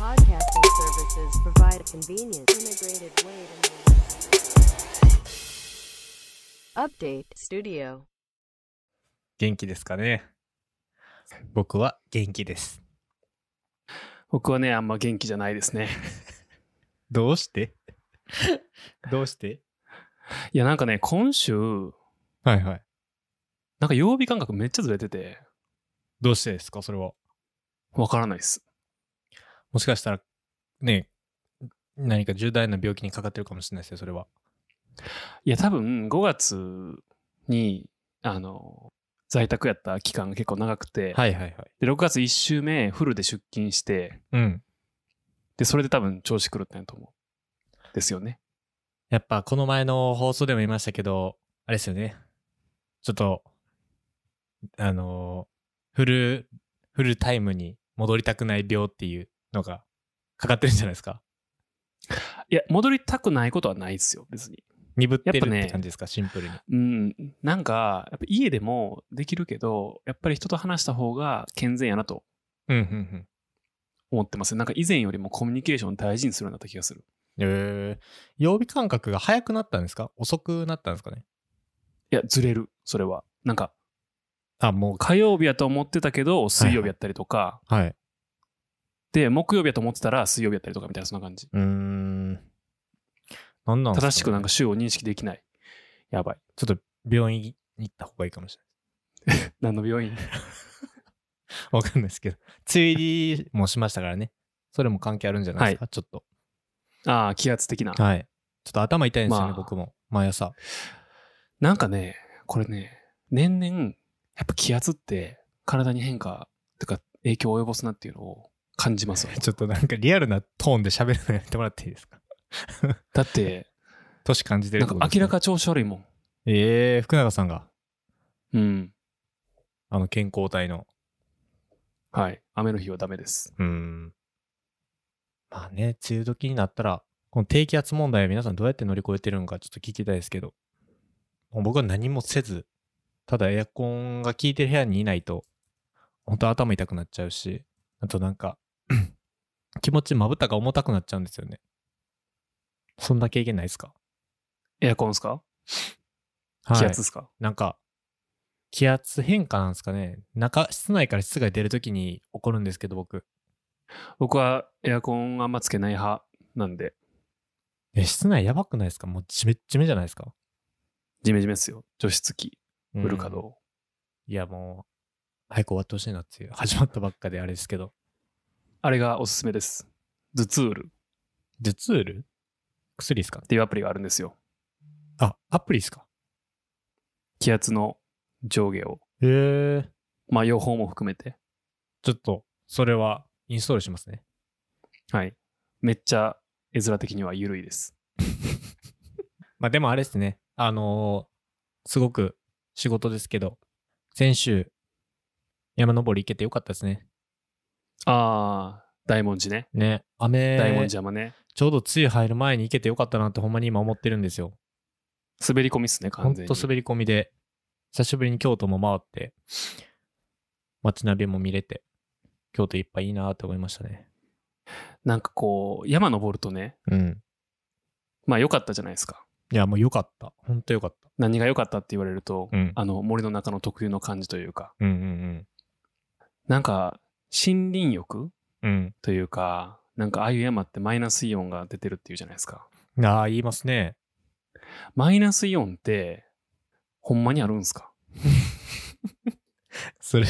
podcasting services provide a convenient, integrated way to Update Studio. 元気ですかね？僕は元気です。僕はね、あんま元気じゃないですね。どうして？どうして？いや、なんかね、今週、はいはい。なんか曜日感覚めっちゃずれてて、どうしてですか？それは。わからないっす。もしかしたら、ね、何か重大な病気にかかってるかもしれないですよ、それは。いや、多分5月に、あの、在宅やった期間が結構長くて、はいはいはい。で、6月1週目、フルで出勤して、うん。で、それで多分調子狂ったんやと思う。ですよね。やっぱこの前の放送でも言いましたけど、あれですよね。ちょっと、あのーフル、フルタイムに戻りたくない病っていうのがかかってるんじゃないですか？いや、戻りたくないことはないですよ、別に。鈍ってるって感じですか、シンプルに。うん、なんか、やっぱ家でもできるけど、やっぱり人と話した方が健全やなとうん、うん、うん。思ってますね。なんか以前よりもコミュニケーションを大事にするようになった気がする。えー、曜日感覚が早くなったんですか？遅くなったんですかね？いや、ずれる、それは。なんか、あ、もう、火曜日やと思ってたけど、水曜日やったりとか、はい。で、木曜日やと思ってたら水曜日やったりとかみたいな、そんな感じ。うーん。なんなんですかね正しくなんか週を認識できない。やばい。ちょっと病院に行った方がいいかもし 何の病院？れない。わかんないですけど。梅雨入りもしましたからね。それも関係あるんじゃないですか、ちょっと。ああ、気圧的な。はい。ちょっと頭痛いんですよね、まあ僕も。毎朝。なんかね、これね、年々、やっぱ気圧って体に変化、とか影響を及ぼすなっていうのを感じますわ ちょっとなんかリアルなトーンで喋るのやめてもらっていいですか？だって、年感じてるなんか明らか調子悪いもん。ええー、福永さんが、うん。あの健康体の。はい。雨の日はダメです。うーん。まあね、梅雨時になったら、この低気圧問題は皆さんどうやって乗り越えてるのかちょっと聞きたいですけど、僕は何もせず、ただエアコンが効いてる部屋にいないと、本当頭痛くなっちゃうし、あとなんか、気持ちまぶたが重たくなっちゃうんですよね。そんな経験ないですか？エアコンですか？はい気圧ですか、なんか、気圧変化なんですかね。中、室内から室外出るときに起こるんですけど、僕。僕はエアコンあんまつけない派なんで、え、室内やばくないですか？もうジメッジメじゃないですか？ジメジメっすよ。除湿機、フル稼うん働。いや、もう、早く終わってほしいなっていう。始まったばっかであれですけど。あれがおすすめです。ズツールっ頭痛ール薬ですか？ていうアプリがあるんですよ。あ、アプリですか？気圧の上下を、へえ。まあ予報も含めて。ちょっと、それはインストールしますね。はい。めっちゃ絵面的には緩いです。まあでもあれですね。あのーすごく仕事ですけど、先週、山登り行けてよかったですね。ああ、大文字ね。ね、雨、大文字山ね。ちょうど梅雨入る前に行けてよかったなってほんまに今思ってるんですよ。滑り込みっすね、ほ完全に。んと滑り込みで、久しぶりに京都も回って、街並みも見れて、京都いっぱいいいなって思いましたね。なんかこう、山登るとね、うん。まあ良かったじゃないですか。いや、もうよかった。ほんとよかった。何が良かったって言われると、うんあの森の中の特有の感じというか、うんうんなんか森林浴？うん。というか、なんかああいう山ってマイナスイオンが出てるっていうじゃないですか。うん。ああ、言いますね。マイナスイオンって、ほんまにあるんすか？それ、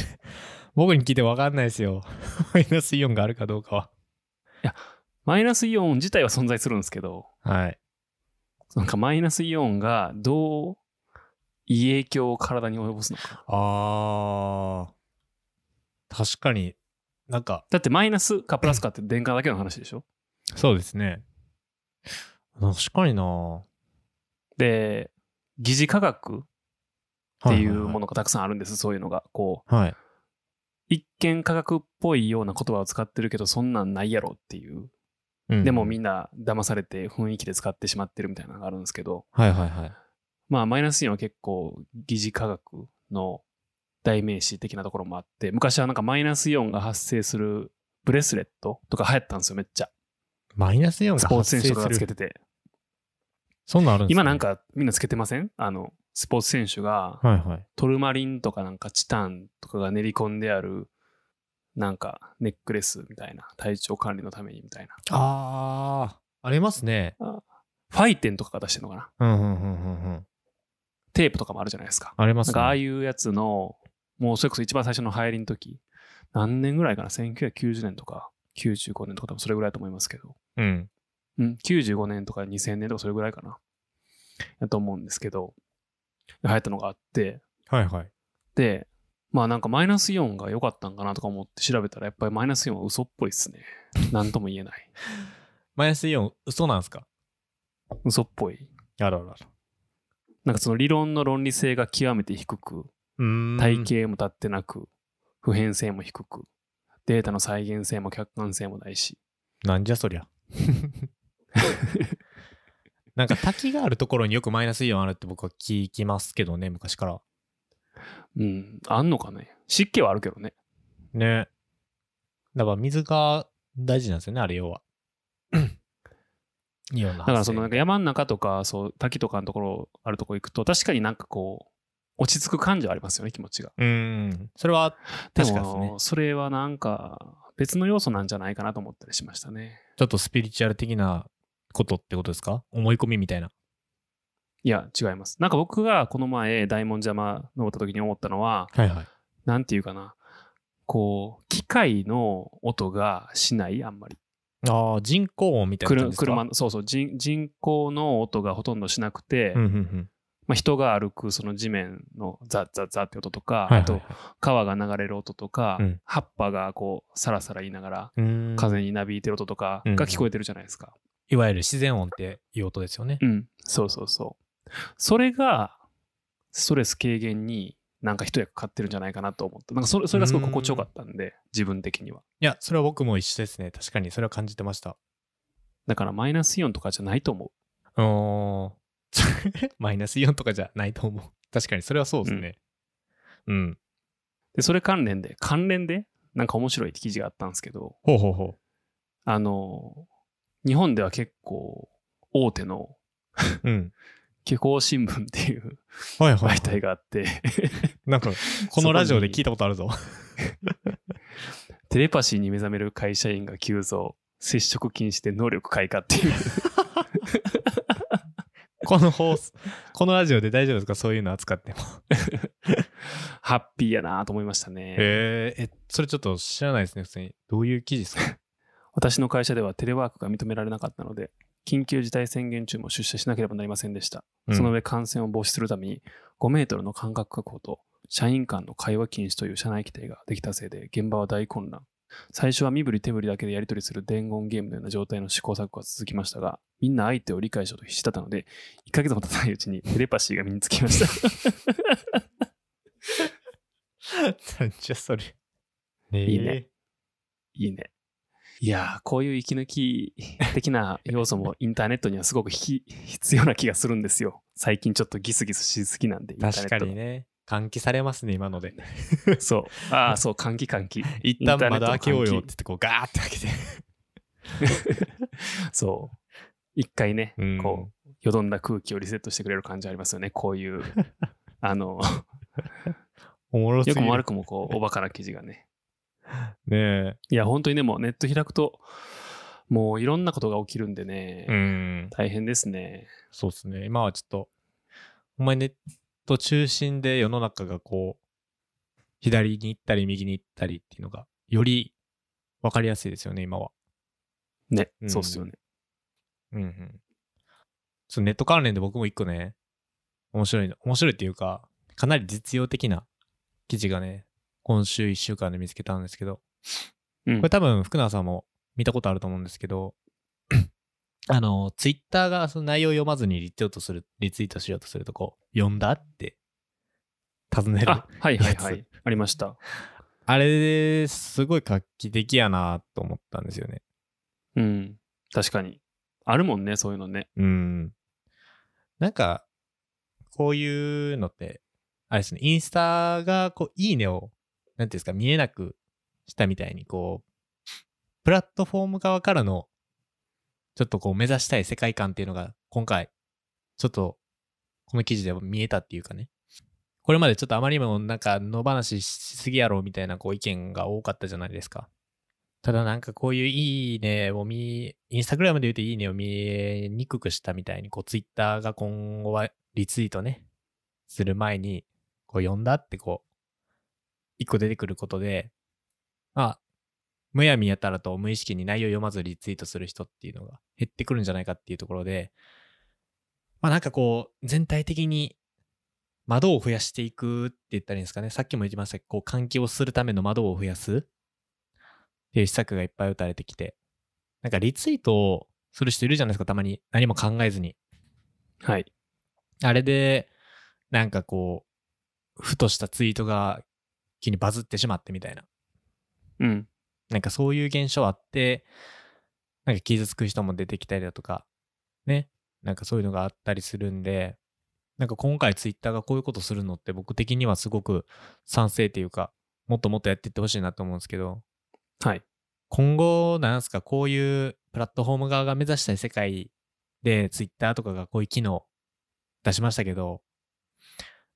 僕に聞いてわかんないですよ。マイナスイオンがあるかどうかは。マイナスイオン自体は存在するんですけど、はい。なんかマイナスイオンがどういい影響を体に及ぼすのか。ああ。確かに、なんか、だってマイナスかプラスかって電荷だけの話でしょ？そうですね。確かになで、疑似科学っていうもの。のがたくさんあるんです、そういうのが。こはい。う、一見科学っぽいような言葉を使ってるけど、そんなんないやろっていう。うんでもみんな騙されて雰囲気で使ってしまってるみたいなのがあるんですけど、はいはいはい。まあマイナスイオンは結構疑似科学の代名詞的なところもあって、昔はなんかマイナスイオンが発生するブレスレットとか流行ったんですよ、めっちゃ。マイナスイオンがスポーツ発生す選手とかがつける。てて。そんなんあるんです今なん、かみんなつけてません？あの、スポーツ選手が。トルマリンとかなんかチタンとかが練り込んである、なんかネックレスみたいな、体調管理のためにみたいな。ああ、ありますね。ファイテンとかが出してるのかな？うんうんうんうんうん。テープとかもあるじゃないですか。ありますね。なんかああいうやつの、もうそれこそ一番最初の流行りの時、何年ぐらいかな ?1990 年とか95年とか多分それぐらいだと思いますけど。うん。うん、95年とか2000年とかそれぐらいかな。やと思うんですけど、流行ったのがあって、はいはい。で、まあなんかマイナスイオンが良かったんかなとか思って調べたらやっぱりマイナスイオンは嘘っぽいっすね。なんとも言えない。マイナスイオン、嘘なんすか？嘘っぽい。あららら。なんかその理論の論理性が極めて低く。体系も立ってなく、普遍性も低く、データの再現性も客観性もないし。なんじゃそりゃ。なんか滝があるところによくマイナスイオンあるって僕は聞きますけどね、昔から。うん、あんのかね。湿気はあるけどね。ね。だから水が大事なんですよね、あれ要は。だからそのなんか山の中とか、そう、滝とかのところ、あるとこ行くと、確かになんかこう、落ち着く感じはありますよね、気持ちが。うーん。それはで確かですねも、。それはなんか、別の要素なんじゃないかなと思ったりしましたね。ちょっとスピリチュアル的なことってことですか？思い込みみたいな。いや、違います。なんか僕がこの前、大門山登った時に思ったのは、はいはい。なんていうかな、こう、機械の音がしない、あんまり。ああ、人工音みたいな車感じですか？車の、そうそう人、人工の音がほとんどしなくて、うんうんうん。まあ、人が歩くその地面のザッザッザッって音とか、はいはいあと川が流れる音とか、うん葉っぱがこうサラサラ言いながら風になびいてる音とかうんが聞こえてるじゃないですか。いわゆる自然音っていう音ですよね。うん、そうそうそう。それがストレス軽減になんか一役買ってるんじゃないかなと思って、なんかそれそれがすごい心地よかったんで、自分的には。いや、それは僕も一緒ですね。確かにそれは感じてました。だからマイナスイオンとかじゃないと思う。マイナスイオンとかじゃないと思う。確かにそれはそうですね。うん。で、それ関連で、関連で、なんか面白い記事があったんですけど、ほうほうほあの、日本では結構大手のう。うん。気候新聞っていうはいはい、媒体があって、なんか、このラジオで聞いたことあるぞ。テレパシーに目覚める会社員が急増、接触禁止で能力開花っていう。この放送、このラジオで大丈夫ですか？そういうの扱っても。ハッピーやなと思いましたね。へえ、え、それちょっと知らないですね、普通に。どういう記事ですか？私の会社ではテレワークが認められなかったので、緊急事態宣言中も出社しなければなりませんでした。うんその上感染を防止するために5メートルの間隔確保と社員間の会話禁止という社内規定ができたせいで現場は大混乱。最初は身振り手振りだけでやり取りする伝言ゲームのような状態の試行錯誤が続きましたが、みんな相手を理解しようと必死だったので、1ヶ月も経たないうちにテレパシーが身につきました。なんじゃそれ。ねいいね。いいね。いやー、こういう息抜き的な要素もインターネットにはすごくひ 必要な気がするんですよ。最近ちょっとギスギスしすぎなんで、インターネ確ットかにね。換気されますね、今ので。そう。ああ、そう、換気換気。一旦窓開けようよって言って、こう、ガーって開けて。そう。一回ね、うんこう、よどんだ空気をリセットしてくれる感じありますよね。こういう、あの、おもろす。よくも悪くもこう、おバカな記事がね。ねいや、本当にでもネット開くと、もういろんなことが起きるんでね、え。うん。大変ですね。そうですね。今はちょっと、お前ネット中心で世の中がこう、左に行ったり右に行ったりっていうのが、より分かりやすいですよね、今は。ね、うんそうっすよね。うんうん。ちょっとネット関連で僕も一個ね、面白いの、面白いっていうか、かなり実用的な記事がね、今週一週間で見つけたんですけど、うんこれ多分福永さんも見たことあると思うんですけど、あの、ツイッターがその内容を読まずにリツイートする、リツイートしようとするとこう、読んだって尋ねる。あ、はいはいはやい。ありました。あれですごい画期的やなと思ったんですよね。うん。確かに。あるもんね、そういうのね。うん。なんか、こういうのって、あれですね、インスタが、こう、いいねを、なんていうんですか、見えなくしたみたいに、こう、プラットフォーム側からの、ちょっとこう目指したい世界観っていうのが、今回、ちょっと、この記事では見えたっていうかね。これまでちょっとあまりにもなんか野放ししすぎやろみたいなこう意見が多かったじゃないですか。ただなんかこういういいねを見、インスタグラムで言うといいねを見えにくくしたみたいに、こうツイッターが今後はリツイートね、する前に、こう読んだってこう、一個出てくることで、あ、むやみやたらと無意識に内容読まずリツイートする人っていうのが減ってくるんじゃないかっていうところで、まあなんかこう、全体的に窓を増やしていくって言ったらいいんですかね。さっきも言ってましたけど、こう換気をするための窓を増やすっていう施策がいっぱい打たれてきて、なんかリツイートをする人いるじゃないですか、たまに。何も考えずに。はい。あれで、なんかこう、ふとしたツイートが急にバズってしまってみたいな。うん。なんかそういう現象あって、なんか傷つく人も出てきたりだとか、ね。なんかそういうのがあったりするんで、なんか今回ツイッターがこういうことするのって僕的にはすごく賛成っていうか、もっともっとやっていってほしいなと思うんですけど、はい。今後、なんすか、こういうプラットフォーム側が目指したい世界で、ツイッターとかがこういう機能出しましたけど、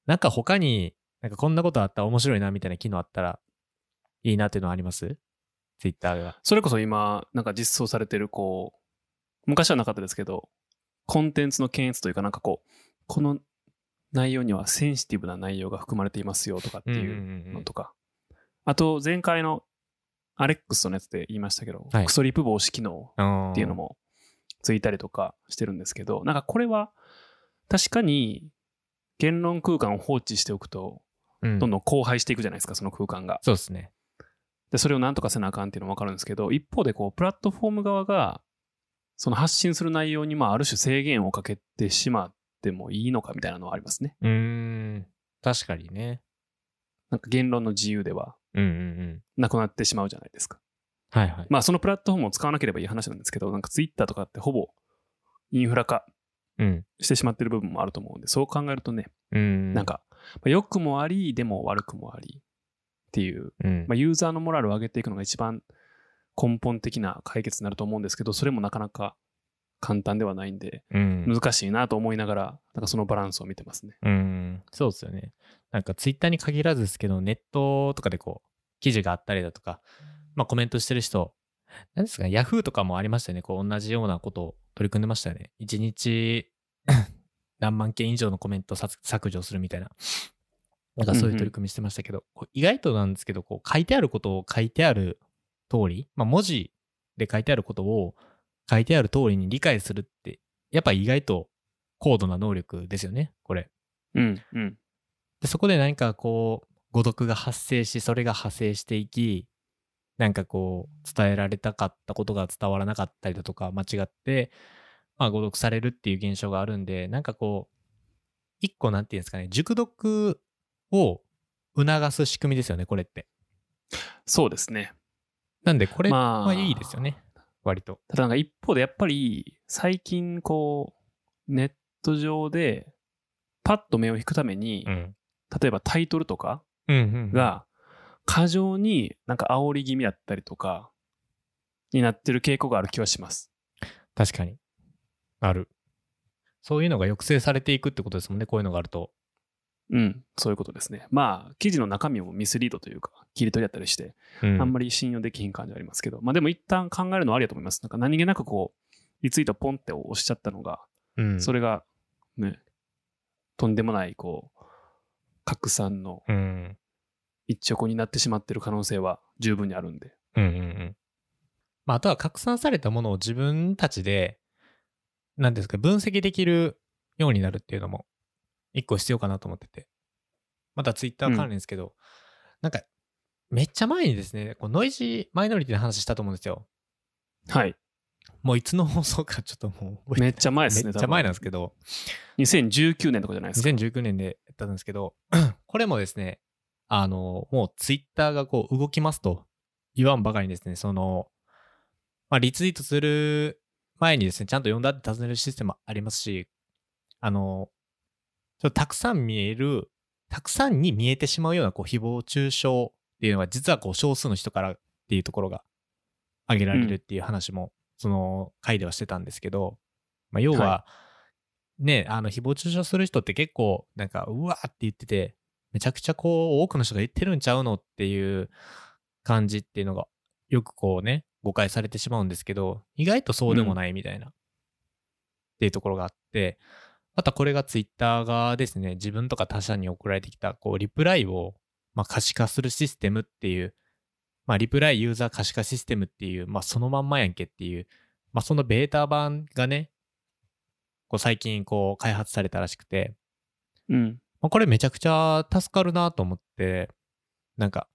なんか他に、なんかこんなことあったら面白いなみたいな機能あったらいいなっていうのはあります？ツイッターが。それこそ今、なんか実装されてる、こう、昔はなかったですけど、コンテンツの検閲というか、なんかこう、この内容にはセンシティブな内容が含まれていますよとかっていううんうんうんのとか。あと、前回のアレックスのやつで言いましたけど、はいクソリップ防止機能うんっていうのもついたりとかしてるんですけど、なんかこれは確かに言論空間を放置しておくと、うんどんどん荒廃していくじゃないですか、その空間が。そうですね。で、それをなんとかせなあかんっていうのもわかるんですけど、一方でこう、プラットフォーム側が、その発信する内容にまあある種制限をかけてしまってもいいのかみたいなのはありますね。うーん。確かにね。なんか言論の自由ではうんうんうん。なくなってしまうじゃないですか。はいはい。まあそのプラットフォームを使わなければいい話なんですけど、なんかツイッターとかってほぼインフラ化うん。してしまってる部分もあると思うんで、そう考えるとね、うん。なん、か、まあ良くもあり、でも悪くもありっていう、うんまあ、ユーザーのモラルを上げていくのが一番根本的な解決になると思うんですけど、それもなかなか簡単ではないんで、うん。難しいなと思いながら、なんかそのバランスを見てますね。うん。そうですよね。なんかツイッターに限らずですけど、ネットとかでこう、記事があったりだとか、まあコメントしてる人、何ですか、ヤフーとかもありましたよね。こう、同じようなことを取り組んでましたよね。一日何万件以上のコメントさ削除するみたいな。なんかそういう取り組みしてましたけど、こう意外となんですけど、こう書いてあることを書いてある通り、まあ文字で書いてあることを書いてある通りに理解するって、やっぱ意外と高度な能力ですよね、これ。うん、うん。で、そこで何かこう、誤読が発生し、それが派生していき、なんかこう、伝えられたかったことが伝わらなかったりだとか、間違って、まあ誤読されるっていう現象があるんで、なんかこう、一個なんていうんですかね、熟読を促す仕組みですよね、これって。そうですね。なんで、これまあはいいですよね、割と。ただなんか一方でやっぱり最近こう、ネット上でパッと目を引くために、うん。例えばタイトルとかが過剰になんか煽り気味だったりとかになってる傾向がある気はします。確かに。ある。そういうのが抑制されていくってことですもんね、こういうのがあると。うん、そういうことですね。まあ、記事の中身もミスリードというか、切り取りだったりして、うん、あんまり信用できひん感じはありますけど、まあでも一旦考えるのはありだと思います。なんか何気なくこう、リツイートポンって押しちゃったのが、うん、それがね、とんでもないこう、拡散のうん。一直になってしまってる可能性は十分にあるんで。うんうんうん。まあ、あとは拡散されたものを自分たちで、なんですか、分析できるようになるっていうのも、一個必要かなと思ってて。またツイッター関連ですけど、なんか、めっちゃ前にですね、こうノイジーマイノリティの話したと思うんですよ。はい。もういつの放送かちょっともうめっちゃ前ですね。めっちゃ前なんですけど、多分2019年とかじゃないですか。2019年でやったんですけど、これもですね、あの、もうツイッターがこう動きますと言わんばかりにですね、その、まあ、リツイートする前にですね、ちゃんと読んだって尋ねるシステムもありますし、あの、ちょっとたくさん見える、たくさんに見えてしまうようなこう誹謗中傷っていうのは実はこう少数の人からっていうところが上げられるっていう話も、その回ではしてたんですけど、まあ、要は、はね、あの、誹謗中傷する人って結構、なんか、うわーって言ってて、めちゃくちゃこう、多くの人が言ってるんちゃうのっていう感じっていうのが、よくこうね、誤解されてしまうんですけど、意外とそうでもないみたいな、っていうところがあって、またこれがツイッターがですね、自分とか他社に送られてきた、こう、リプライを、まあ、可視化するシステムっていう、まあ、リプライユーザー可視化システムっていう、まあ、そのまんまやんけっていう、まあ、そのベータ版がね、こう最近こう開発されたらしくて、うん。まあ、これめちゃくちゃ助かるなと思って、なんか、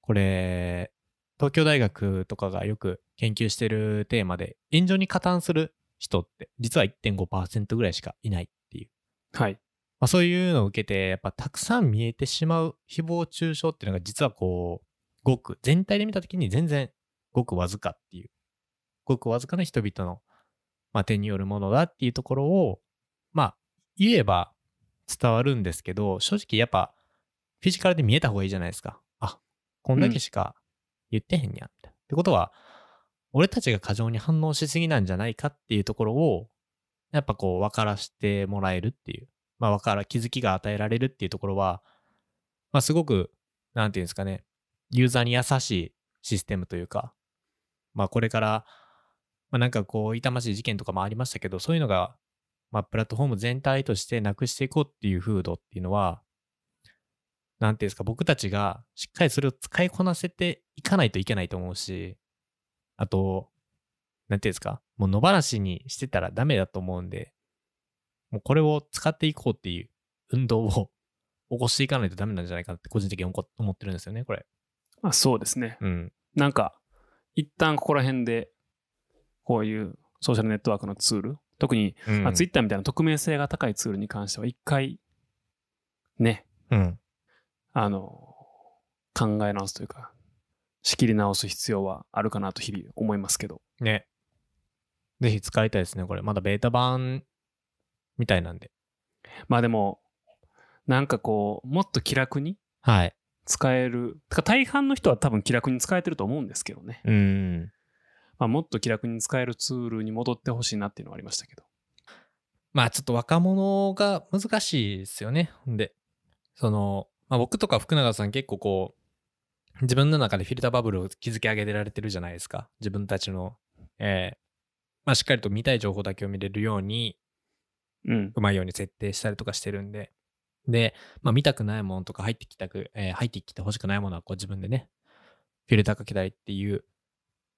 これ、東京大学とかがよく研究してるテーマで、炎上に加担する人って、実は1.5%ぐらいしかいないっていう。はい。まあ、そういうのを受けて、やっぱたくさん見えてしまう誹謗中傷っていうのが実はこう、ごく、全体で見たときに全然ごくわずかっていう、ごくわずかな人々の、まあ、手によるものだっていうところを、まあ、言えば伝わるんですけど、正直やっぱ、フィジカルで見えた方がいいじゃないですか。あ、こんだけしか言ってへんやん、みたいな。ってことは、俺たちが過剰に反応しすぎなんじゃないかっていうところを、やっぱこう、分からしてもらえるっていう。まあ、わから、気づきが与えられるっていうところは、まあ、すごく、なんていうんですかね、ユーザーに優しいシステムというか、まあ、これから、まあ、なんかこう、痛ましい事件とかもありましたけど、そういうのが、まあ、プラットフォーム全体としてなくしていこうっていう風土っていうのは、なんていうんですか、僕たちがしっかりそれを使いこなせていかないといけないと思うし、あと、なんていうんですか、もう野放しにしてたらダメだと思うんで、もうこれを使っていこうっていう運動を 起こしていかないとダメなんじゃないかなって個人的に思思ってるんですよね、これ。まあそうですね。うん。なんか、一旦ここら辺で、こういうソーシャルネットワークのツール、特に、うん、まあ、ツイッターみたいな匿名性が高いツールに関しては、一回、ね、うん。あの、考え直すというか、仕切り直す必要はあるかなと日々思いますけど。ね。ぜひ使いたいですね、これ。まだベータ版みたいなんで。まあでも、なんかこう、もっと気楽にはい。使える。てか大半の人は多分気楽に使えてると思うんですけどね。うん。まあ、もっと気楽に使えるツールに戻ってほしいなっていうのはありましたけど。まあちょっと若者が難しいですよね。で、その、まあ僕とか福永さん結構こう、自分の中でフィルターバブルを築き上げられてるじゃないですか。自分たちの、えーまあしっかりと見たい情報だけを見れるように、うん。うまいように設定したりとかしてるんで。で、まあ見たくないものとか入ってきたく、えー入ってきて欲しくないものはこう自分でね、フィルターかけたりっていう、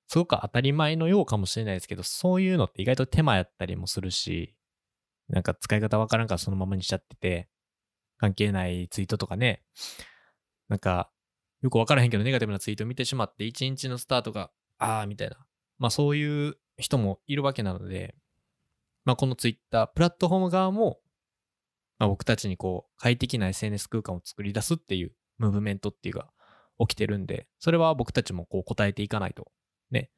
すごく当たり前のようかもしれないですけど、そういうのって意外と手間やったりもするし、なんか使い方わからんからそのままにしちゃってて、関係ないツイートとかね、なんか、よくわからへんけどネガティブなツイート見てしまって、一日のスタートが、あーみたいな。まあそういう人もいるわけなので、まあこのツイッター、プラットフォーム側も、まあ、僕たちにこう、快適な SNS 空間を作り出すっていうムーブメントっていうのが起きてるんで、それは僕たちもこう答えていかないと、ね、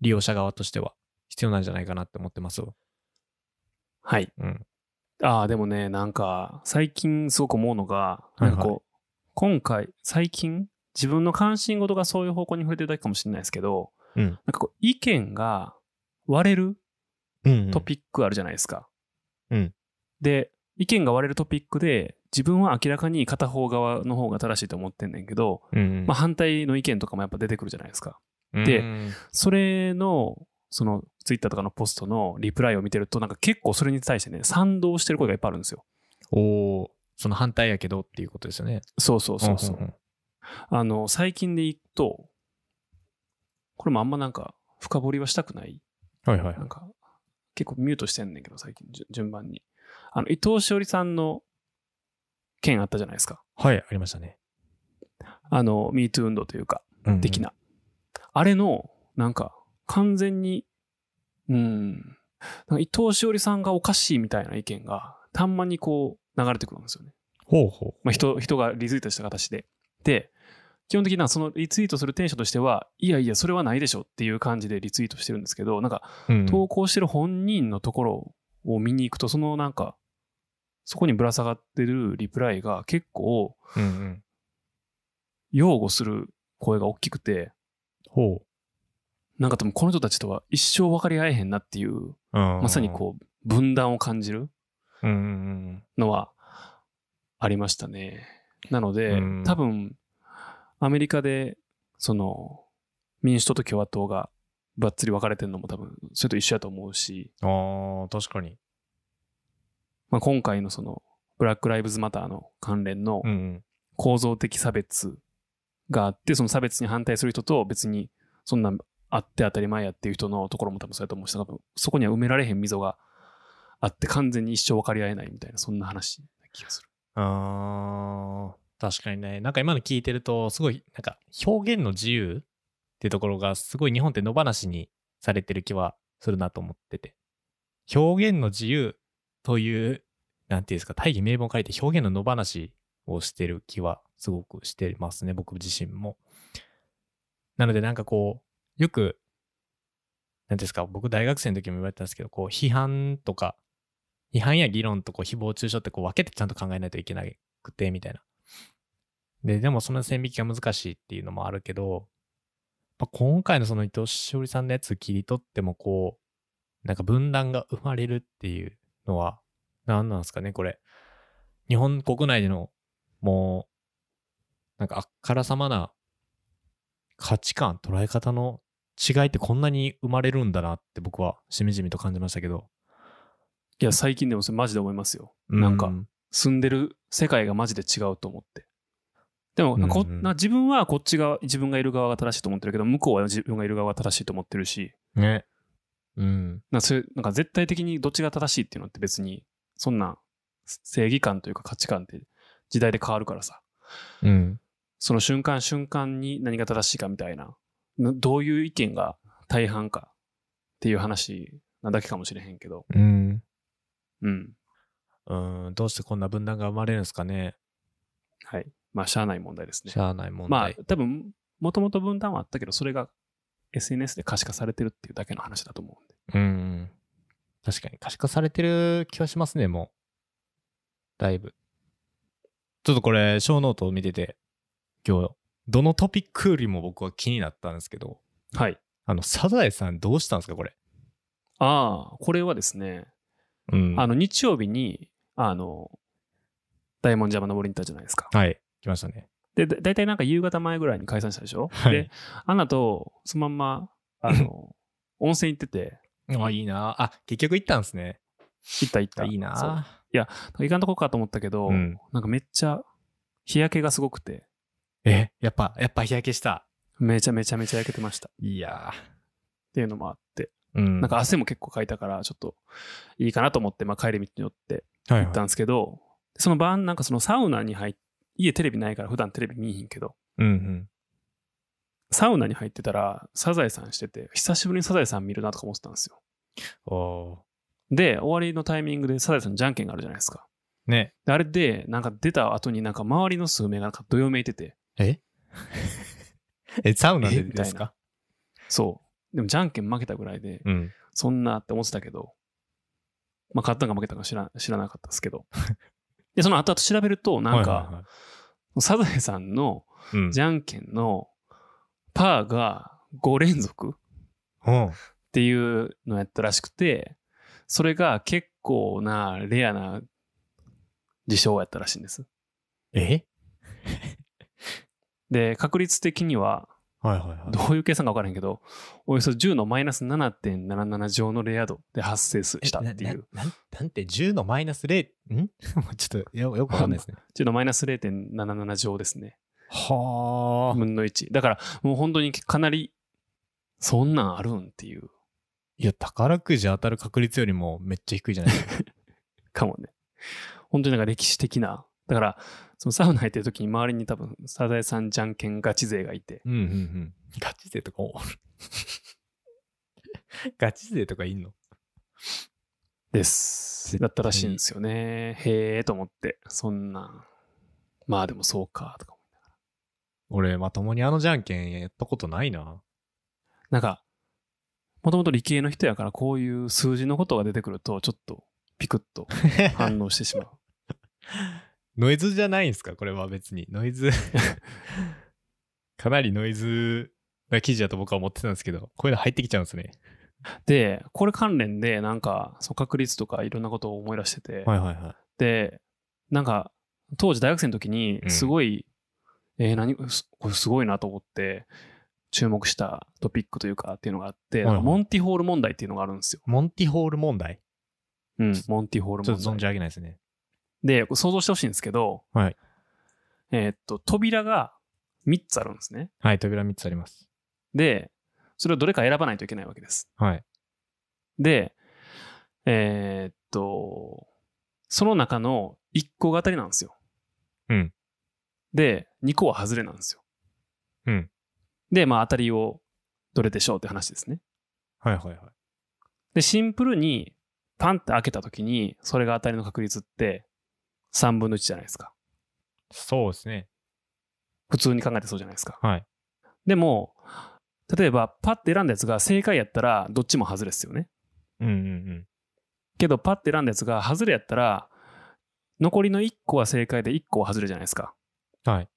利用者側としては必要なんじゃないかなって思ってます。はい。うん。ああ、でもね、なんか、最近すごく思うのが、いはいなんかこう、今回、最近、自分の関心事がそういう方向に触れてるだけかもしれないですけど、うん。なんかこう、意見が割れるうん、トピックあるじゃないですか。うんで、意見が割れるトピックで、自分は明らかに片方側の方が正しいと思ってんねんけど、うんうん。まあ反対の意見とかもやっぱ出てくるじゃないですか。あでそれの、そのツイッターとかのポストのリプライを見てると、なんか結構それに対してね、賛同してる声がいっぱいあるんですよ。おおその反対やけどっていうことですよね。そうそうそうそう。んんんあの、最近で言うと、これもあんまなんか深掘りはしたくない。はいはいはい。なんか、結構ミュートしてんねんけど、最近、順番に。あの、伊藤詩織さんの件あったじゃないですか。はい、ありましたね。あの、MeToo 運動というか、うんうん的。な。あれの、なんか、完全に、うん、伊藤詩織さんがおかしいみたいな意見が、たんまにこう、流れてくるんですよね。ほうほまあ、人、人がリツイートした形で。で、基本的にはそのリツイートするテンションとしては、いやいや、それはないでしょっていう感じでリツイートしてるんですけど、なんか、投稿してる本人のところを見に行くと、そのなんか、そこにぶら下がってるリプライが結構。擁護する声が大きくて、ほなんか多分この人たちとは一生分かり合えへんなっていう、ままさにこう、分断を感じるのはありましたね。なのでうん、多分、アメリカで、その、民主党と共和党がばっつり分かれてるのも多分、それと一緒やと思うし、うん。ああ、確かに。まあ、今回のその、ブラック・ライブズ・マターの関連の。構造的差別があって、その差別に反対する人と別にそんなあって当たり前やっていう人のところも多分そうやと思うし、多分そこには埋められへん溝があって完全に一生分かり合えないみたいな、そんな話な気がする。あ、確かにね。なんか今の聞いてると、すごい、なんか表現の自由っていうところが、すごい日本って野放しにされてる気はするなと思ってて。表現の自由という、なんていうんですか、大義名分を書いて表現の野放しをしてる気はすごくしてますね、僕自身も。なのでなんかこう、よく、なんですか、僕大学生の時も言われたんですけど、こう、批判とか、批判や議論とこう誹謗中傷ってこう分けてちゃんと考えないといけなくて、みたいな。で、でもその線引きが難しいっていうのもあるけど、まあ、今回のその伊藤詩織さんのやつ切り取ってもこう、なんか分断が生まれるっていうのは、何なんですかね、これ。日本国内での、もう、なんかあっからさまな価値観、捉え方の違いってこんなに生まれるんだなって僕はしみじみと感じましたけど。いや、最近でもそれマジで思いますよ。なんかう、住んでる世界がマジで違うと思って。でも、こうんうんな自分はこっちが、自分がいる側が正しいと思ってるけど、向こうは自分がいる側が正しいと思ってるし、ね。うん。なんかそういうなんか絶対的にどっちが正しいっていうのって別に、そんな正義感というか価値観って時代で変わるからさ。うん。その瞬間瞬間に何が正しいかみたいな、などういう意見が大半かっていう話なだけかもしれへんけど、うん。うん。うん。どうしてこんな分断が生まれるんですかね？はい。まあ、しゃあない問題ですねし。ゃあない問まあ題。、多分、もともと分断はあったけど、それが SNS で可視化されてるっていうだけの話だと思うんで。うん。確かに可視化されてる気はしますね、もう。だいぶ。ちょっとこれ、小ノートを見てて、今日、どのトピックよりも僕は気になったんですけど、はい。あの、サザエさんどうしたんですか、これ？ああ、これはですね、うんあの、日曜日に、あの、大文字山登りに行ったじゃないですか。はい。来ましたね。で、だだいたいなんか夕方前ぐらいに解散したでしょ、はいで、アナと、そのまんま、あの、温泉行ってて、あ、いいなあ、結局行ったんですね。行った行った。いいなそうあ行かんとこかと思ったけど、うんなんかめっちゃ日焼けがすごくて、え、やっぱ、やっぱ日焼けした。めちゃめちゃめちゃ焼けてました。っいやていうのもあって、ーうん。なんか汗も結構かいたから、ちょっといいかなと思って、まあ帰り道に寄ってはい、行ったんですけど、その晩なんかそのサウナに入っ家テレビないから普段テレビ見えへんけど、うんうん。サウナに入ってたらサザエさんしてて、久しぶりにサザエさん見るなとか思ってたんですよ。おで、終わりのタイミングでサザエさんじゃんけんがあるじゃないですか。ーね。であれで、なんか出た後になんか周りの数名がなんかどよめいてて、え？え、サウナでですか？そう。でもじゃんけん負けたぐらいで、うん。そんなって思ってたけど、まあ勝ったんか負けたんか知ら知らなかったですけど。で、その後々調べると、なんか、はいはいはいサザエさんのうん。じゃんけんのパーが5連続うん。っていうのやったらしくて、それが結構なレアな事象やったらしいんです。え？で、確率的には、はいはいはい。どういう計算か分からへんけど、およそ10のマイナス7.77乗のレア度で発生すしたっていう。ななななんて10のマイナス0、ん？ちょっとよよくわかんないですね。10のマイナス0.77乗ですね。はあ。分の1。だから、もう本当にかなり、そんなんあるんっていう、いや、宝くじ当たる確率よりもめっちゃ低いじゃないですか。かもね。本当になんか歴史的な。だから、そのサウナ入ってる時に周りに多分、サザエさんじゃんけんガチ勢がいて、うんうんうん。ガチ勢とかおる。ガチ勢とかいんの？です。だったらしいんですよね。へえと思って、そんな、まあでもそうか、とか。俺、まともにあのじゃんけんやったことないな。なんか、もともと理系の人やから、こういう数字のことが出てくると、ちょっとピクッと反応してしまう。ノイズじゃないんすか？これは別に。ノイズ。かなりノイズな記事だと僕は思ってたんですけど、こういうの入ってきちゃうんですね。で、これ関連でなんか、そう確率とかいろんなことを思い出してて、はいはいはい。で、なんか、当時大学生の時にうん、すごい、えー何、すこれすごいなと思って、注目したトピックというかっていうのがあって、はいはいモンティホール問題っていうのがあるんですよ。モンティホール問題？うん、モンティホール問題。ちょっと存じ上げないですね。で、想像してほしいんですけど、はい。えーっと、扉が3つあるんですね。はい、扉3つあります。で、それをどれか選ばないといけないわけです。はい。で、えーっと、その中の1個が当たりなんですよ。うん。で、2個は外れなんですよ。うん。で、まあ当たりをどれでしょうって話ですね。はいはいはい。で、シンプルにパンって開けた時に、それが当たりの確率って3分の1じゃないですか。そうですね。普通に考えてそうじゃないですか。はい。でも、例えばパッて選んだやつが正解やったらどっちも外れですよね。うんうんうん。けどパッて選んだやつが外れやったら、残りの1個は正解で1個は外れじゃないですか。はい。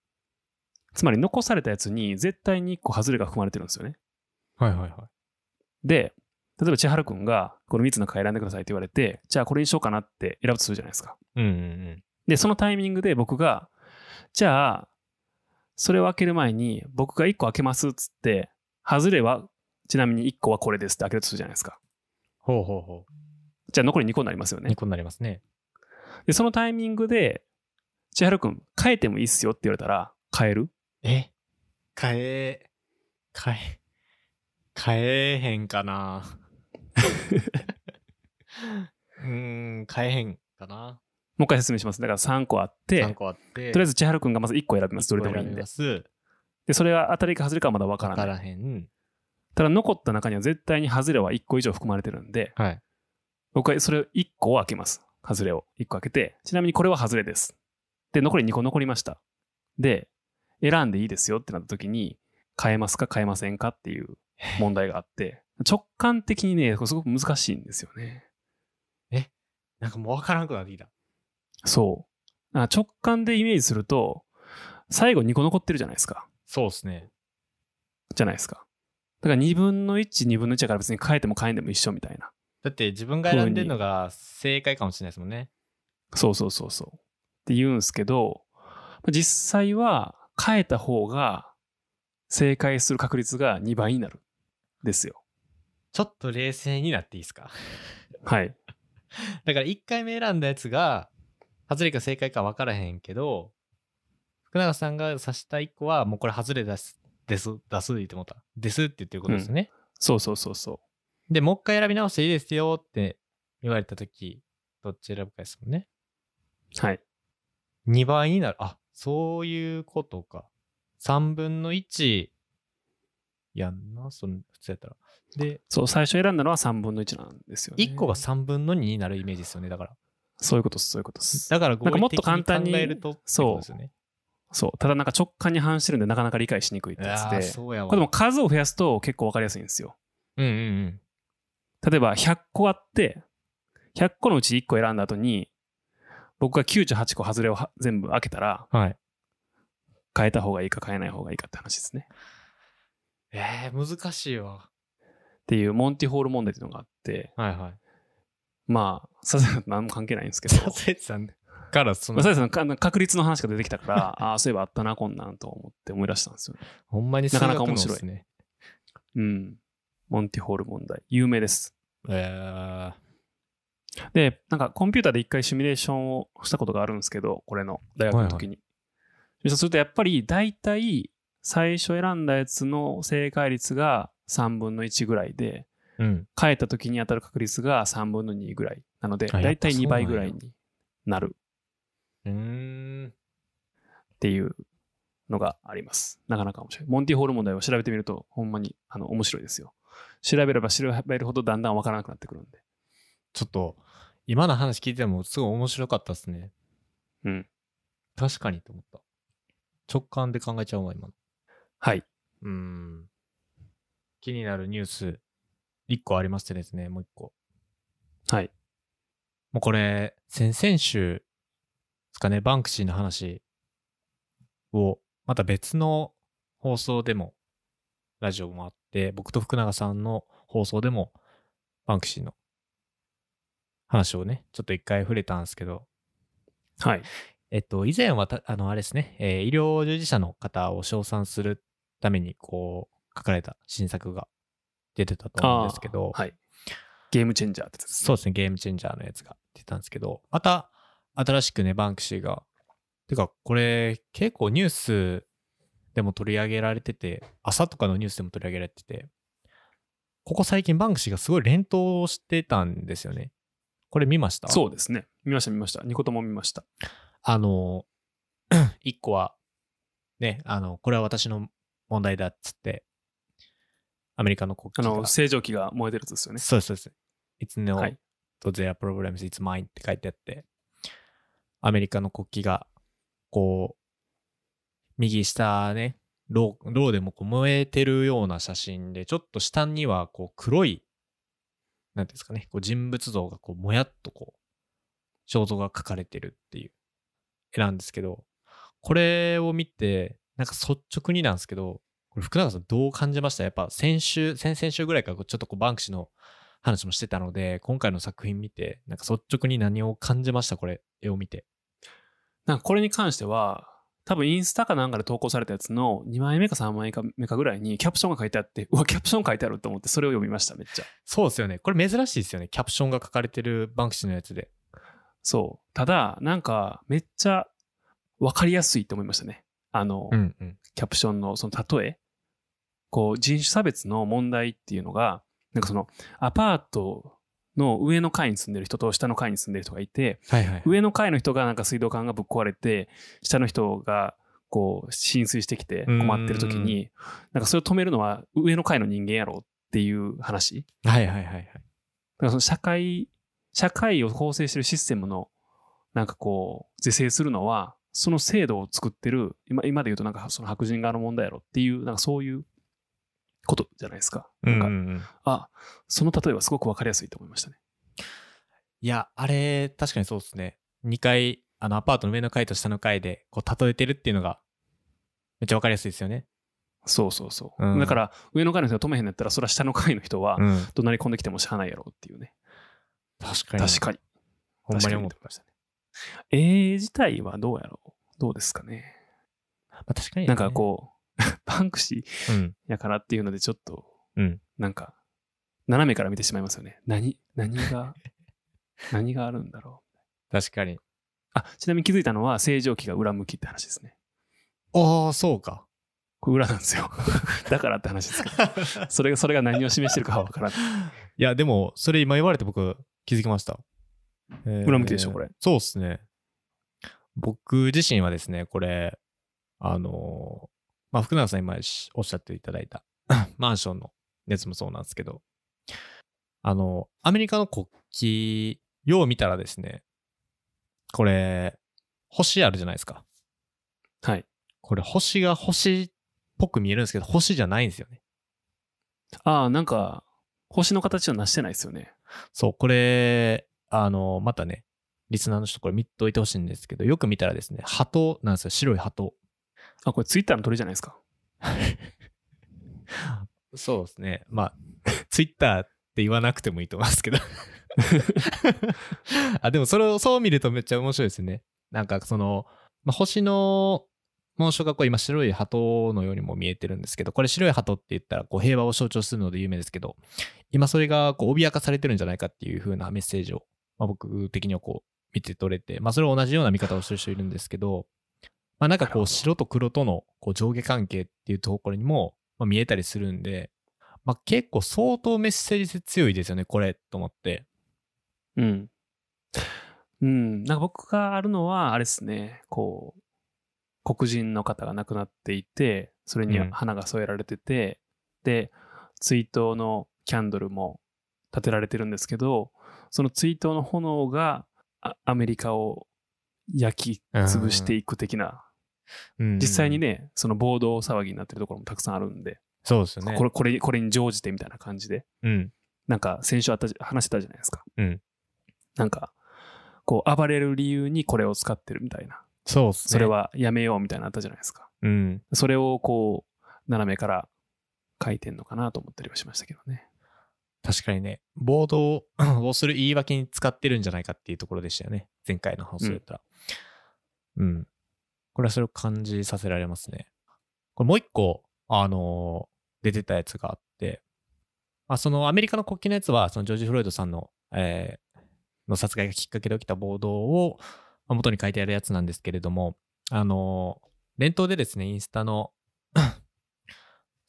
つまり残されたやつに絶対に1個外れが含まれてるんですよね。はいはいはい。で、例えば千春くんがこの3つの中選んでくださいって言われて、じゃあこれにしようかなって選ぶとするじゃないですか。うんうんうん。で、そのタイミングで僕が、じゃあ、それを開ける前に僕が1個開けますっつって、外れはちなみに1個はこれですって開けるとするじゃないですか。ほうほうほじゃあ残り2個になりますよう。ね2。個になりますね。で、そのタイミングで、千春くん変えてもいいっすよって言われたら変える？え？変え、変え、変えへんかな。うーん、変えへんかな。もう一回説明します。だから3個あって、3個あって、とりあえず千春くんがまず1個選びます。どれでもいいんで。で、それが当たりか外れかはまだ分からない。わからへん。ただ残った中には絶対に外れは1個以上含まれてるんで、はい。僕はそれを1個を開けます。外れを1個開けて、ちなみにこれは外れです。で、残り2個残りました。で、選んでいいですよってなった時に、変えますか変えませんかっていう問題があって、直感的にね、すごく難しいんですよね。なんかもうわからんくなってきた。そう。あ直感でイメージすると、最後2個残ってるじゃないですか。そうですね。じゃないですか。だから2分の1、2分の1だから別に変えても変えんでも一緒みたいな。だって自分が選んでるのが正解かもしれないですもんね。そうそうそうそう。って言うんすけど、実際は変えた方が正解する確率が2倍になる。ですよ。ちょっと冷静になっていいですか？はい。だから1回目選んだやつが、外れか正解か分からへんけど、福永さんが指した1個は、もうこれ外れです、です、出すって言った。ですって言ってることですよね。そうそうそうそで、もう一回選び直していいですよって言われたとき、どっち選ぶかですもんね。う。はい。2倍になる。あ、そういうことか。3分の1やんな、その普通やったら。で、そう、最初選んだのは3分の1なんですよね。1個が3分の2になるイメージですよね、だから。そういうことです、そういうことです。だからなんかもっと簡単に合理的考えるとってことですよね。そう。ただなんか直感に反してるんでなかなか理解しにくいってやつで。そうやわ。これでも数を増やすと結構わかりやすいんですよ。うんうん例えば100個あって、100個のうち1個選んだ後に、僕が98個外れをは全部開けたら、うん。はい。変えた方がいいか変えない方がいいかって話ですね。えー、難しいわ。っていうモンティホール問題っていうのがあって、はいはい。まあ、サザエさんと何も関係ないんですけど、サセさんからそのまあ、サザエさんのか確率の話が出てきたから、ああ、そういえばあったな、こんなんと思って思い出したんですよね。ほんまに数なかなか面白いですね。うん。モンティホール問題。有名です。えで、なんかコンピューターで一回シミュレーションをしたことがあるんですけど、これの大学の時に。そうするとやっぱり大体最初選んだやつの正解率が3分の1ぐらいで、ー、うん。変えた時に当たる確率が3分の2ぐらい。なので、あやっぱ大体2倍ぐらいになるうーん。っていうのがあります。なかなか面白い。モンティホール問題を調べてみると、ほんまにあの面白いですよ。調べれば調べるほどだんだんわからなくなってくるんで。ちょっと、今の話聞いてもすごい面白かったですね。うん。確かにと思った。直感で考えちゃうわ、今の。はい。うーん。気になるニュース、1個ありましてですね、もう1個。はい。もうこれ、先々週ですかね、バンクシーの話を、また別の放送でもラジオもあって、僕と福永さんの放送でも、バンクシーの話をね、ちょっと一回触れたんですけど、はい。えっと、以前はた、あの、あれですね、えー医療従事者の方を称賛するために、こう、書かれた新作が出てたと思うんですけど、はい。ゲームチェンジャーってねそうですね、ゲームチェンジャーのやつが出たんですけど、また新しくね、バンクシーが、てか、これ結構ニュースでも取り上げられてて、朝とかのニュースでも取り上げられてて、ここ最近バンクシーがすごい連投してたんですよね。これ見ました？そうですね。見ました見ました。ニコとも見ました。あの、一個は、ね、あの、これは私の問題だっつって、アメリカの国あの、正常期が燃えてるやつですよね。そうです、そうです。It's no はい to their problems, it's mine って書いてあって、アメリカの国旗が、こう、右下ね、ローローでもこう燃えてるような写真で、ちょっと下にはこう黒い、なんですかね、こう人物像がこうもやっとこう、肖像が描かれてるっていう絵なんですけど、これを見て、なんか率直になんですけど、これ福永さんどう感じました？やっぱ先週、先々週ぐらいからちょっとこうバンクシーの話もしてたので、今回の作品見て、なんか率直に何を感じました？これ、絵を見て。なんかこれに関しては、多分インスタかなんかで投稿されたやつの2枚目か3枚目かぐらいにキャプションが書いてあって、うわ、キャプション書いてあると思ってそれを読みました、めっちゃ。そうですよね。これ珍しいですよね。キャプションが書かれてるバンクシーのやつで。そう。ただ、なんかめっちゃわかりやすいと思いましたね。あの、うんうん。キャプションのその例え。こう、人種差別の問題っていうのが、なんかそのアパートの上の階に住んでる人と下の階に住んでる人がいて、はいはい。上の階の人がなんか水道管がぶっ壊れて、下の人がこう浸水してきて困ってる時に、なんかそれを止めるのは上の階の人間やろっていう話。はいはいはいはい。だからその社会、社会を構成してるシステムのなんかこう是正するのは、その制度を作ってる、今今で言うとなんかその白人側の問題やろっていう、なんかそういうことじゃないですか。なんか、うんうんうんあ、その例えはすごくわかりやすいと思いましたね。いや、あれ、確かにそうですね。2階、あの、アパートの上の階と下の階で、こう、例えてるっていうのが、めっちゃわかりやすいですよね。そうそうそう。うんだから上の階の人が止めへんのやったら、それは下の階の人はうん。怒鳴り込んできてもしゃあないやろっていうね。確かに。確かに。ほんまに思う確かに。ましたね。絵自体はどうやろう？どうですかね？まあ、確かに、なんかこう、バンクシー。やからっていうのでちょっと、うんなんか、斜めから見てしまいますよね。何、何が、何があるんだろう？確かに。あ、ちなみに気づいたのは正常期が裏向きって話ですね。ああ、そうか。これ裏なんですよ。だからって話ですけど。それが、それが何を示してるかはわからない。いや、でも、それ今言われて僕気づきました。えー裏向きでしょこれ。そうっすね。僕自身はですね、これ、あのーまあ、福永さん今しおっしゃっていただいた マンションのやつもそうなんですけど、あの、アメリカの国旗、よう見たらですね、これ、星あるじゃないですか。はい。これ星が星っぽく見えるんですけど、星じゃないんですよね。ああ、なんか、星の形をなしてないですよね。そう、これ、あの、またね、リスナーの人これ見といてほしいんですけど、よく見たらですね、鳩なんですよ、白い鳩。あ、これツイッターの鳥じゃないですか？そうですね。まあ、ツイッターって言わなくてもいいと思いますけど。あ、でもそれをそう見るとめっちゃ面白いですね。なんかその、まあ、星の紋章がこう今白い鳩のようにも見えてるんですけど、これ白い鳩って言ったらこう平和を象徴するので有名ですけど、今それがこう脅かされてるんじゃないかっていう風なメッセージを、まあ、僕的にはこう見て取れて、まあそれを同じような見方をしてる人いるんですけど、まあなんかこう白と黒とのこう上下関係っていうところにも、まあ、見えたりするんで、まあ結構相当メッセージ性強いですよね、これと思って。うん。うん。なんか僕があるのは、あれですね、こう、黒人の方が亡くなっていて、それにうん花が添えられてて、で、追悼のキャンドルも立てられてるんですけど、その追悼の炎があアメリカを焼き潰していく的な、うん実際に。ね、その暴動騒ぎになってるところもたくさんあるんで、そうですよね。これこれこれに乗じてみたいな感じで、うん。なんか先週あったじ話してたじゃないですか。うんなんか、こう暴れる理由にこれを使ってるみたいな。そうね。それ、はやめようみたいなのあったじゃないですか。うん。それをこう、斜めから書いてんのかなと思ったりはしましたけどね。確かにね、ボード をする言い訳に使ってるんじゃないかっていうところでしたよね。前回の放送だったら。うん。これはそれを感じさせられますね。これもう一個、あのー出てたやつがあって、まあ、そのアメリカの国旗のやつは、そのジョージ・フロイドさんの、えーの殺害がきっかけで起きた暴動を、元に書いてあるやつなんですけれども、あのー連投でですね、インスタの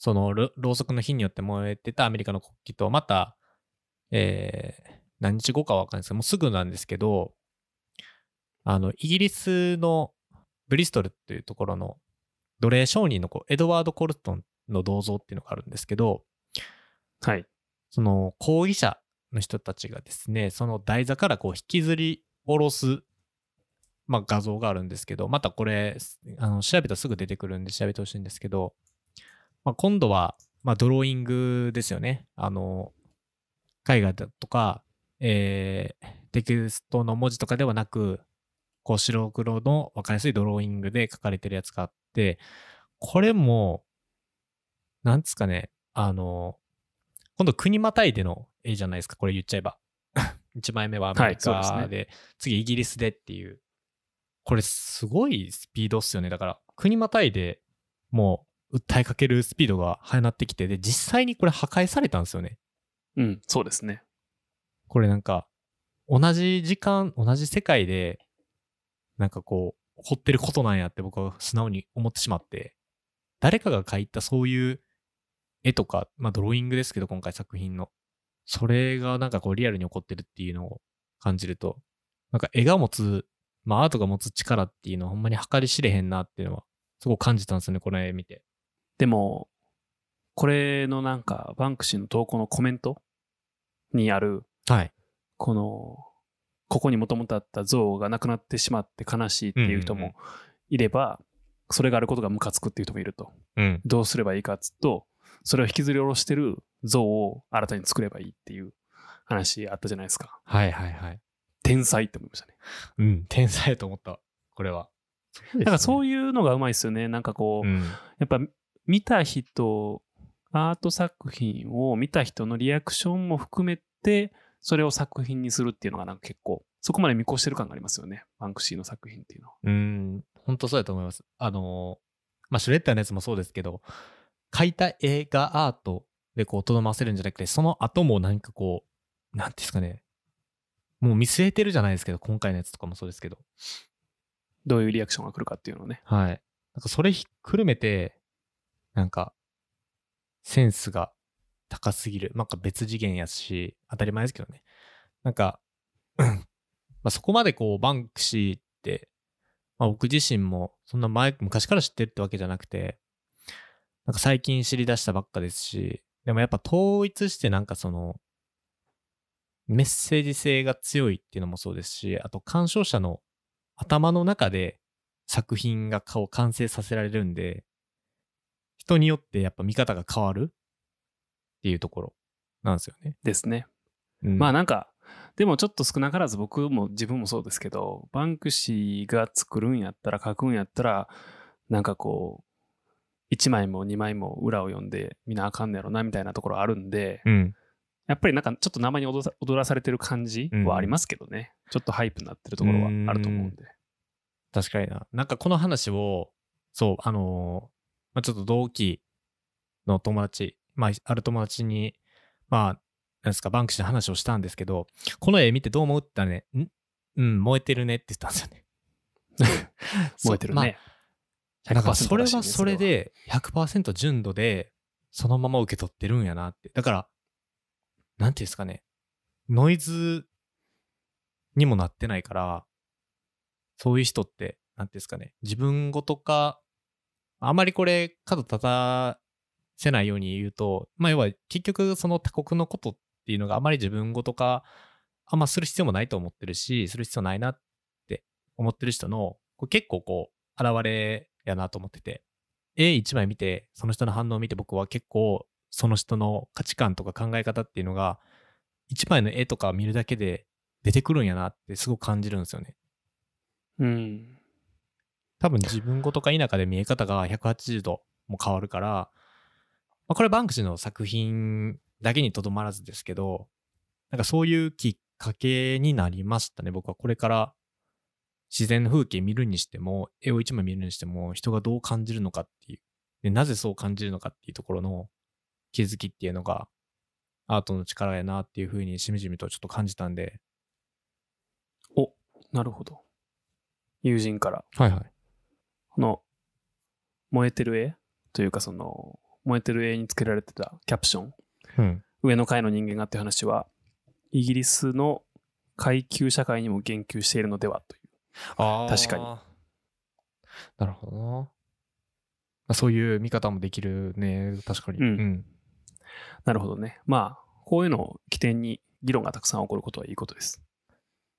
そのろろうそくの火によって燃えてたアメリカの国旗と、また、えー何日後かはわかんないですけど、もうすぐなんですけど、あの、イギリスのブリストルっていうところの奴隷商人のこうエドワード・コルトンの銅像っていうのがあるんですけど、はい。その抗議者の人たちがですね、その台座からこう引きずり下ろす、まあ、画像があるんですけど、またこれ、あの調べたらすぐ出てくるんで調べてほしいんですけど、まあ、今度は、まあ、ドローイングですよね。あの、絵画だとか、えーテキストの文字とかではなく、こう白黒の分かりやすいドローイングで書かれてるやつがあって、これも、なんですかね、あの、今度国またいでの絵じゃないですか、これ言っちゃえば。1枚目はアメリカで,、はいそうで次イギリスでっていう。これすごいスピードっすよね。だから国またいでもう訴えかけるスピードが速なってきて、で、実際にこれ破壊されたんですよね。うん、そうですね。これなんか、同じ時間、同じ世界で、なんかこう、起こってることなんやって僕は素直に思ってしまって、誰かが描いたそういう絵とか、まあドローイングですけど、今回作品の。それがなんかこうリアルに起こってるっていうのを感じると、なんか絵が持つ、まあアートが持つ力っていうのはほんまに計り知れへんなっていうのは、すごく感じたんですよね、この絵見て。でも、これのなんか、バンクシーの投稿のコメントにある、はい。この、ここにもともとあった像がなくなってしまって悲しいっていう人うんうんもいれば、それがあることがムカつくっていう人もいると。うん。どうすればいいかっつうと、それを引きずり下ろしてる像を新たに作ればいいっていう話あったじゃないですか。はいはいはい。天才って思いましたね。うん。天才と思った。これは。だからそういう、いうのがうまいですよね。なんかこう、うん。やっぱ見た人、アート作品を見た人のリアクションも含めて、それを作品にするっていうのがなんか結構、そこまで見越してる感がありますよね。バンクシーの作品っていうのは。うん、本当そうだと思います。あのーまあ、シュレッダーのやつもそうですけど、描いた絵がアートでこう、とどませるんじゃなくて、その後も何かこう、なんていうんですかね、もう見据えてるじゃないですけど、今回のやつとかもそうですけど、どういうリアクションが来るかっていうのをね。はい。なんかそれひっくるめて、なんか、センスが高すぎる。なんか別次元やし、当たり前ですけどね。なんか、まそこまでこう、バンクシーって、まあ僕自身もそんな前、昔から知ってるってわけじゃなくて、なんか最近知り出したばっかですし、でもやっぱ統一してなんかその、メッセージ性が強いっていうのもそうですし、あと鑑賞者の頭の中で作品が顔完成させられるんで、人によってやっぱ見方が変わる？っていうところなんですよね。ですね。うんまあなんか、でもちょっと少なからず僕も自分もそうですけど、バンクシーが作るんやったら、書くんやったら、なんかこう、1枚も2枚も裏を読んでみんなあかんねやろなみたいなところあるんで、うん。やっぱりなんかちょっと名前に踊らされてる感じはありますけどね。ちょっとハイプになってるところはあると思うんで。確かにな。なんかこの話を、そう、あのーまあ、ちょっと同期の友達、まあ、ある友達に、まあ、なんですか、バンクシーの話をしたんですけど、この絵見てどう思うって言ったらね、ん？うん、燃えてるね？って言ったんですよね。燃えてるね。まあだからそれ100%らしいねはそれで100%純度でそのまま受け取ってるんやなって。だから、なんていうんですかね、ノイズにもなってないから、そういう人って、なんていうんですかね、自分ごとか、あまりこれ角立たせないように言うと、まあ要は結局その他国のことっていうのがあまり自分ごとか、あんまする必要もないと思ってるし、する必要ないなって思ってる人の、こ結構こう、現れやなと思ってて、絵一枚見て、その人の反応を見て僕は結構、その人の価値観とか考え方っていうのが、一枚の絵とか見るだけで出てくるんやなってすごく感じるんですよね。うん。多分自分ごとか否かで見え方が180度も変わるから、まあ、これバンクシーの作品だけにとどまらずですけど、なんかそういうきっかけになりましたね。僕はこれから自然の風景見るにしても、絵を一枚見るにしても、人がどう感じるのかっていう、でなぜそう感じるのかっていうところの気づきっていうのが、アートの力やなっていうふうにしみじみとちょっと感じたんで、お、なるほど。友人から、はいはい。この、燃えてる絵というか、その、燃えてる絵につけられてたキャプション、うん。上の階の人間がっていう話は、イギリスの階級社会にも言及しているのではという。あ確かに。なるほどな。まあ、そういう見方もできるね。確かに。うんなるほどね。まあ、こういうのを起点に議論がたくさん起こることはいいことです。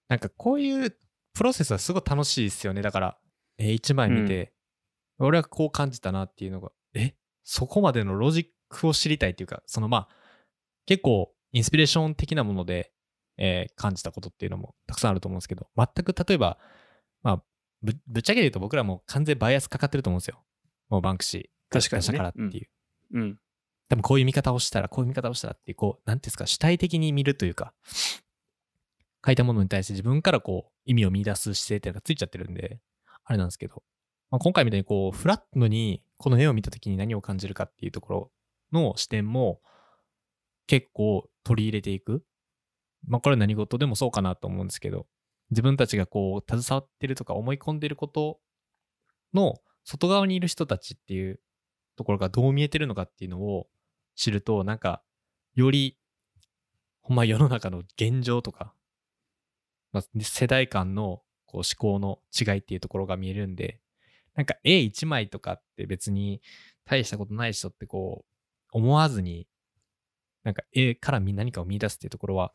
なんかこういうプロセスはすごい楽しいですよね。だから、えー一枚見て、俺はこう感じたなっていうのが、え？そこまでのロジックを知りたいっていうか、そのまあ、結構インスピレーション的なもので、えー感じたことっていうのもたくさんあると思うんですけど、全く例えば、まあ、ぶぶっちゃけ言うと僕らもう完全バイアスかかってると思うんですよ。もうバンクシー。確かにね出したからっていう。うん。多分こういう見方をしたら、こういう見方をしたらっていう、こう、なんていうんですか、主体的に見るというか、書いたものに対して自分からこう、意味を見出す姿勢っていうのがついちゃってるんで、あれなんですけど、まあ、今回みたいにこう、フラットにこの絵を見た時に何を感じるかっていうところの視点も結構取り入れていく。まあこれは何事でもそうかなと思うんですけど、自分たちがこう、携わってるとか思い込んでることの外側にいる人たちっていうところがどう見えてるのかっていうのを知ると、なんか、より、ほんま世の中の現状とか、まあ、世代間のこう思考の違いっていうところが見えるんで、なんか絵一枚とかって別に大したことない人ってこう、思わずに、なんか絵から見何かを見出すっていうところは、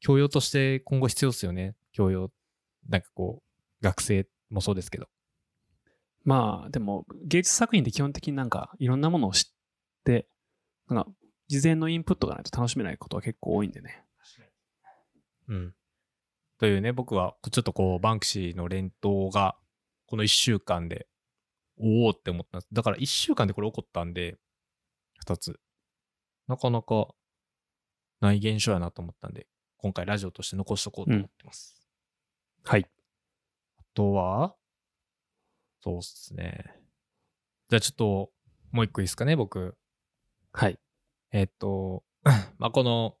教養として今後必要ですよね。教養。なんかこう、学生もそうですけど。まあ、でも、芸術作品って基本的になんか、いろんなものを知って、なんか、事前のインプットがないと楽しめないことは結構多いんでね。うん。というね、僕はちょっとこう、バンクシーの連投が、この1週間で、おおって思ったんです。だから1週間でこれ起こったんで、2つ。なかなかない現象やなと思ったんで、今回ラジオとして残しとこうと思ってます。はい。あとは、そうっすね。じゃあちょっと、もう一個いいですかね、僕。はい。えっと、まあ、この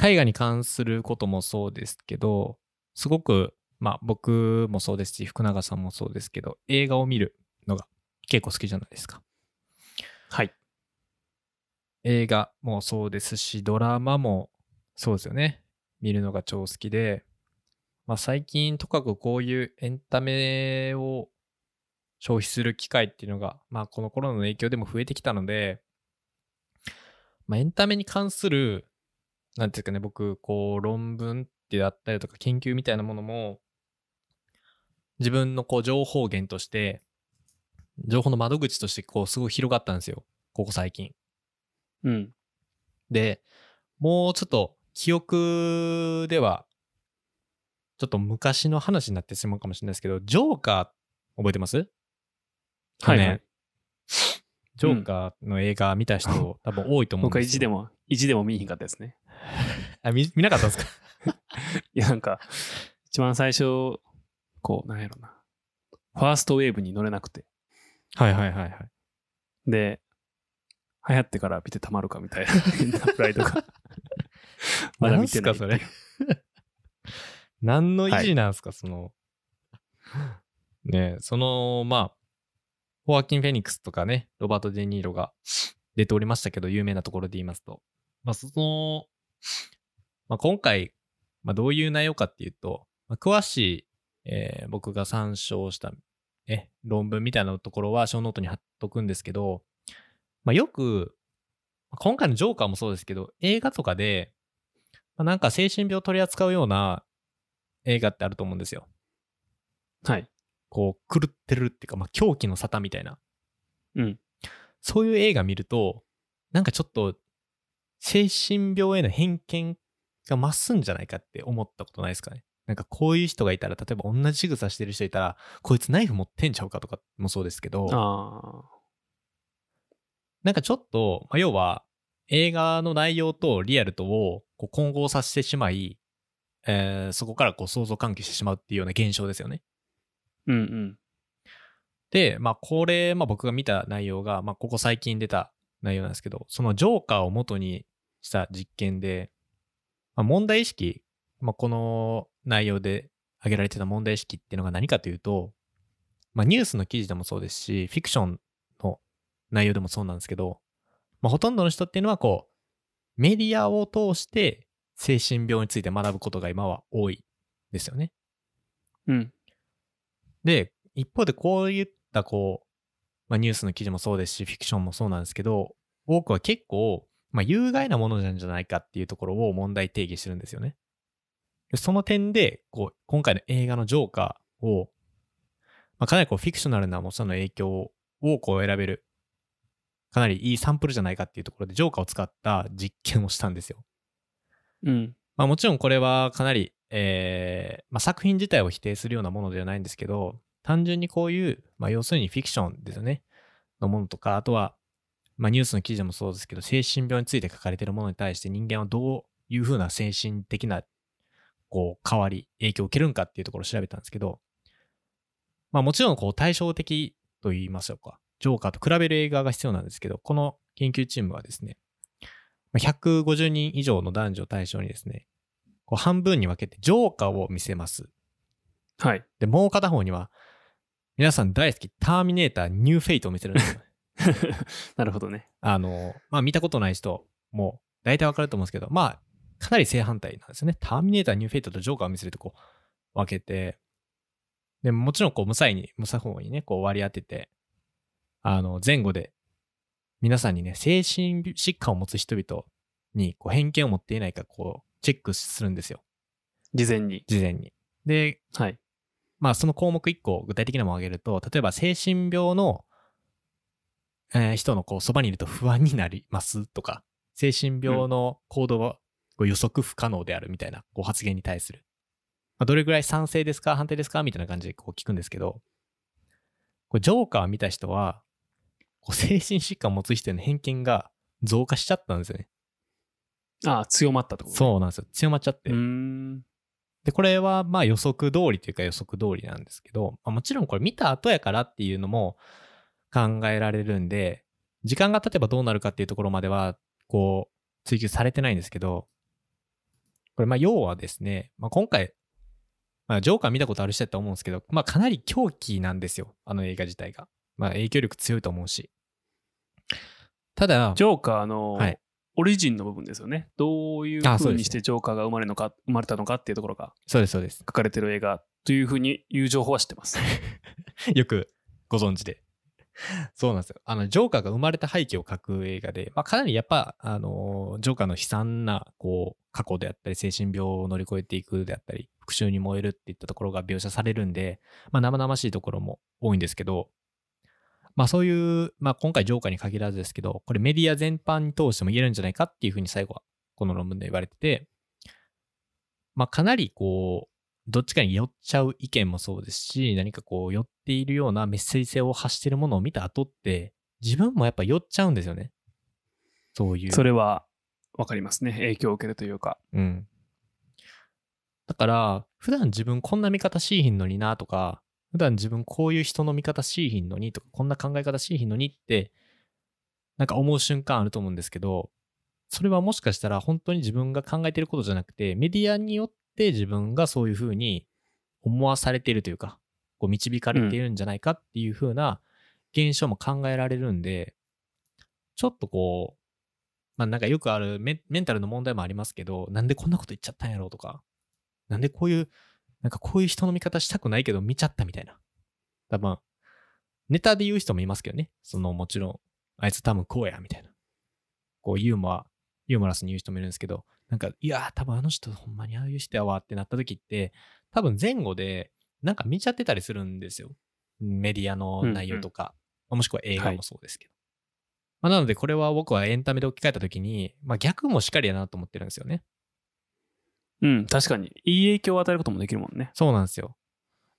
絵画に関することもそうですけど、すごく、まあ、僕もそうですし、福永さんもそうですけど、映画を見るのが結構好きじゃないですか。はい。映画もそうですし、ドラマもそうですよね。見るのが超好きで、まあ、最近とかくこういうエンタメを消費する機会っていうのが、まあ、このコロナの影響でも増えてきたので、まあ、エンタメに関する、なんていうかね、僕、こう、論文ってあったりとか研究みたいなものも、自分のこう、情報源として、情報の窓口として、こう、すごい広がったんですよ。ここ最近。うん。で、もうちょっと記憶では、ちょっと昔の話になってしまうかもしれないですけど、ジョーカー覚えてます？去年、はいはいジョーカーの映画見た人、多分多いと思うん僕はですよ。意地でも、意地でも見えひんかったですね。あ見見なかったんですか？いや、なんか、一番最初、こう、なんやろな。ファーストウェーブに乗れなくて。はいはいはいはい。で、流行ってから見てたまるかみたいな 変なプライドが。まだ見てないっていう。なんすかそれ？何の意地なんですか、その。ねえその、まあ、ホアキン・フェニックスとかね、ロバート・デ・ニーロが出ておりましたけど、有名なところで言いますと。まあ、その、まあ、今回、まあ、どういう内容かっていうと、まあ、詳しい、えー僕が参照した、ね、論文みたいなところは、ショーノートに貼っとくんですけど、まあ、よく、今回のジョーカーもそうですけど、映画とかで、まあ、なんか精神病を取り扱うような映画ってあると思うんですよ。はい。こう、狂ってるっていうか、まあ、狂気の沙汰みたいな。うん。そういう映画見ると、なんかちょっと、精神病への偏見が増すんじゃないかって思ったことないですかね。なんかこういう人がいたら、例えば同じ仕草してる人いたら、こいつナイフ持ってんちゃうかとかもそうですけど。なんかちょっと、まあ、要は映画の内容とリアルとをこう混合させてしまい、えーそこからこう想像喚起してしまうっていうような現象ですよね。うんうん。で、まあこれ、まあ僕が見た内容が、まあここ最近出た内容なんですけど、そのジョーカーを元にした実験で、まあ、問題意識、まあこの内容で挙げられてた問題意識っていうのが何かというと、まあニュースの記事でもそうですし、フィクションの内容でもそうなんですけど、まあほとんどの人っていうのはこう、メディアを通して精神病について学ぶことが今は多いですよね。うん。で、一方でこういったこう、まあ、ニュースの記事もそうですし、フィクションもそうなんですけど、多くは結構、まあ、有害なものなんじゃないかっていうところを問題定義してるんですよね。でその点で、こう、今回の映画のジョーカーを、まあ、かなりこう、フィクショナルなものの影響をこう選べる、かなりいいサンプルじゃないかっていうところで、ジョーカーを使った実験をしたんですよ。うん。まあもちろんこれはかなり、えーまあ、作品自体を否定するようなものではないんですけど、単純にこういう、まあ要するにフィクションですよね。のものとか、あとは、まあニュースの記事でもそうですけど、精神病について書かれているものに対して人間はどういうふうな精神的な、こう、変わり、影響を受けるんかっていうところを調べたんですけど、まあもちろんこう対照的と言いましょうか。ジョーカーと比べる映画が必要なんですけど、この研究チームはですね、まあ150人以上の男女を対象にですね、こう半分に分けてジョーカーを見せます。はい。で、もう片方には、皆さん大好き、ターミネーター、ニューフェイトを見せるんですよ。なるほどね。あの、まあ見たことない人も大体わかると思うんですけど、まあ、かなり正反対なんですよね。ターミネーター、ニューフェイトとジョーカーを見せるとこう分けて、で、もちろんこう無作為、無作為にね、こう割り当てて、あの、前後で、皆さんにね、精神疾患を持つ人々にこう偏見を持っていないか、こう、チェックするんですよ。事前に。事前に。で、はい。まあその項目1個具体的なものを挙げると、例えば精神病の、えー人のこうそばにいると不安になりますとか、精神病の行動はこう予測不可能であるみたいなこう発言に対する。まあ、どれぐらい賛成ですか反対ですかみたいな感じでこう聞くんですけど、これジョーカーを見た人は、こう精神疾患を持つ人への偏見が増加しちゃったんですよね。ああ、強まったってことう。そうなんですよ。強まっちゃって。で、これはまあ予測通りというか予測通りなんですけど、まあ、もちろんこれ見た後やからっていうのも考えられるんで、時間が経てばどうなるかっていうところまでは、こう、追求されてないんですけど、これまあ要はですね、まあ今回、まあジョーカー見たことある人だと思うんですけど、まあかなり狂気なんですよ、あの映画自体が。まあ影響力強いと思うし。ただ、ジョーカーのはいオリジンの部分ですよね。どういうあそうにしてジョーカーが生まれるのか、生まれたのかっていうところがそうです、そうです。書かれてる映画というふうにいう情報は知ってます。よくご存知で。そうなんですよ。あの、ジョーカーが生まれた背景を書く映画で、まあ、かなりやっぱ、あの、ジョーカーの悲惨な、こう、過去であったり、精神病を乗り越えていくであったり、復讐に燃えるっていったところが描写されるんで、まあ、生々しいところも多いんですけど、まあ、そういう、まあ、今回ジョーカーに限らずですけど、これメディア全般に通しても言えるんじゃないかっていうふうに最後は、この論文で言われてて、まあ、かなりこう、どっちかに寄っちゃう意見もそうですし、何かこう寄っているようなメッセージ性を発しているものを見た後って、自分もやっぱ寄っちゃうんですよね。そういう。それはわかりますね。影響を受けるというか。うん。だから、普段自分こんな見方しいひんのになとか、普段自分こういう人の見方しいひんのにとか、こんな考え方しいひんのにって、なんか思う瞬間あると思うんですけど、それはもしかしたら本当に自分が考えていることじゃなくて、メディアによって自分がそういうふうに思わされているというか、こう導かれているんじゃないかっていうふうな現象も考えられるんで、ちょっとこう、まあなんかよくあるメメンタルの問題もありますけど、なんでこんなこと言っちゃったんやろうとか、なんでこういう、なんかこういう人の見方したくないけど見ちゃったみたいな。多分、ネタで言う人もいますけどね。そのもちろん、あいつ多分こうや、みたいな。こうユーモア、ユーモラスに言う人もいるんですけど、なんか、いやー、多分あの人ほんまにああいう人やわってなった時って、多分前後でなんか見ちゃってたりするんですよ。メディアの内容とか、まあもしくは映画もそうですけど。まあ、なのでこれは僕はエンタメで置き換えた時に、まあ逆もしっかりやなと思ってるんですよね。うん、確かに。いい影響を与えることもできるもんね。そうなんですよ。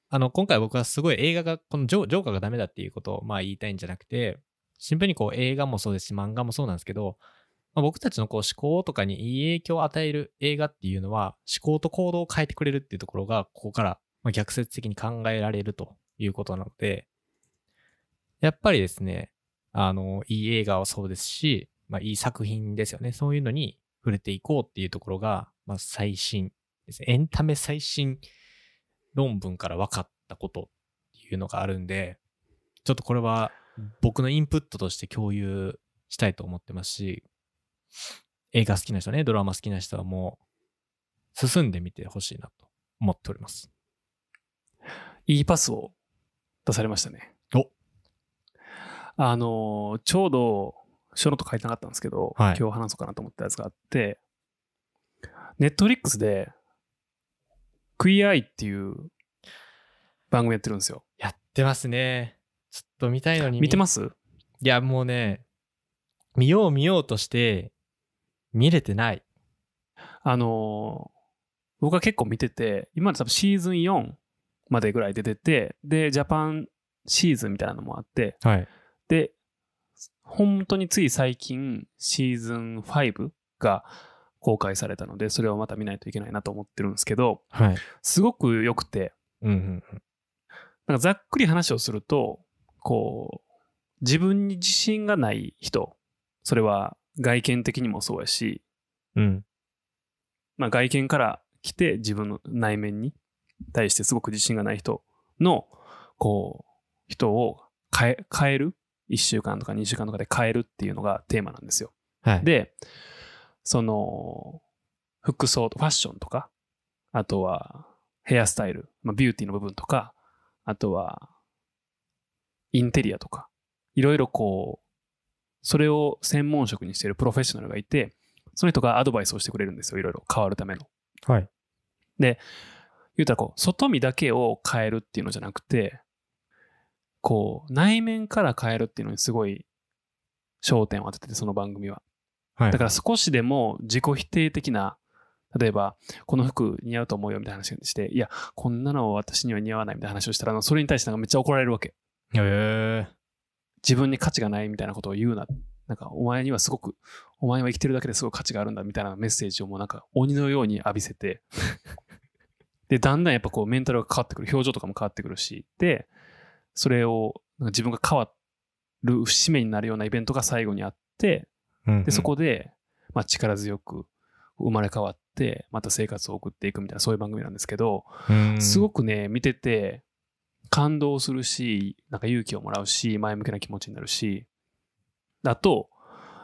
あの、今回僕はすごい映画が、このジョジョーカーがダメだっていうことをまあ言いたいんじゃなくて、シンプルにこう映画もそうですし、漫画もそうなんですけど、まあ、僕たちのこう思考とかにいい影響を与える映画っていうのは、思考と行動を変えてくれるっていうところが、ここからまあ逆説的に考えられるということなので、やっぱりですね、あの、いい映画はそうですし、まあいい作品ですよね。そういうのに触れていこうっていうところが、まあ最新ですね。エンタメ最新論文から分かったことっていうのがあるんで、ちょっとこれは僕のインプットとして共有したいと思ってますし、映画好きな人ね、ドラマ好きな人はもう進んでみてほしいなと思っております。いいパスを出されましたね。おあのーちょうど、ショーノート書いてなかったんですけど、はい今日話そうかなと思ったやつがあって、 Netflix で、クイアアイっていう番組やってるんですよ。やってますね。ちょっと見たいのに。見てます？すいや、もうね、見よう見ようとして、見れてない。あのー僕は結構見てて、今まで多分シーズン4までぐらい出てて、で、ジャパンシーズンみたいなのもあって、はい。で、本当につい最近、シーズン5が公開されたので、それをまた見ないといけないなと思ってるんですけど、はい。すごく良くて、うんうんうん。なんかざっくり話をすると、こう、自分に自信がない人、それは外見的にもそうやし、うん。まあ、外見から来て自分の内面に対してすごく自信がない人の、こう、人を変え、変える ?1 週間とか2週間とかで変えるっていうのがテーマなんですよ。はい。で、その、服装とファッションとか、あとはヘアスタイル、まあ、ビューティーの部分とか、あとはインテリアとか、いろいろこう、それを専門職にしているプロフェッショナルがいて、その人がアドバイスをしてくれるんですよ、いろいろ変わるための。はい。言うたらこう、外見だけを変えるっていうのじゃなくて、こう、内面から変えるっていうのにすごい焦点を当ててて、その番組は。はい。だから少しでも自己否定的な、例えば、この服似合うと思うよみたいな話をして、いや、こんなの私には似合わないみたいな話をしたら、あのそれに対してなんかめっちゃ怒られるわけ。へえ自分に価値がないみたいなことを言うな。なんか、お前にはすごく、お前は生きてるだけですごい価値があるんだみたいなメッセージをもうなんか鬼のように浴びせて、で、だんだんやっぱこうメンタルが変わってくる、表情とかも変わってくるし、で、それをなんか自分が変わる節目になるようなイベントが最後にあって、うんうん。で、そこで、まあ、力強く生まれ変わって、また生活を送っていくみたいな、そういう番組なんですけど、うん。すごくね、見てて、感動するし、なんか勇気をもらうし、前向きな気持ちになるし、あと、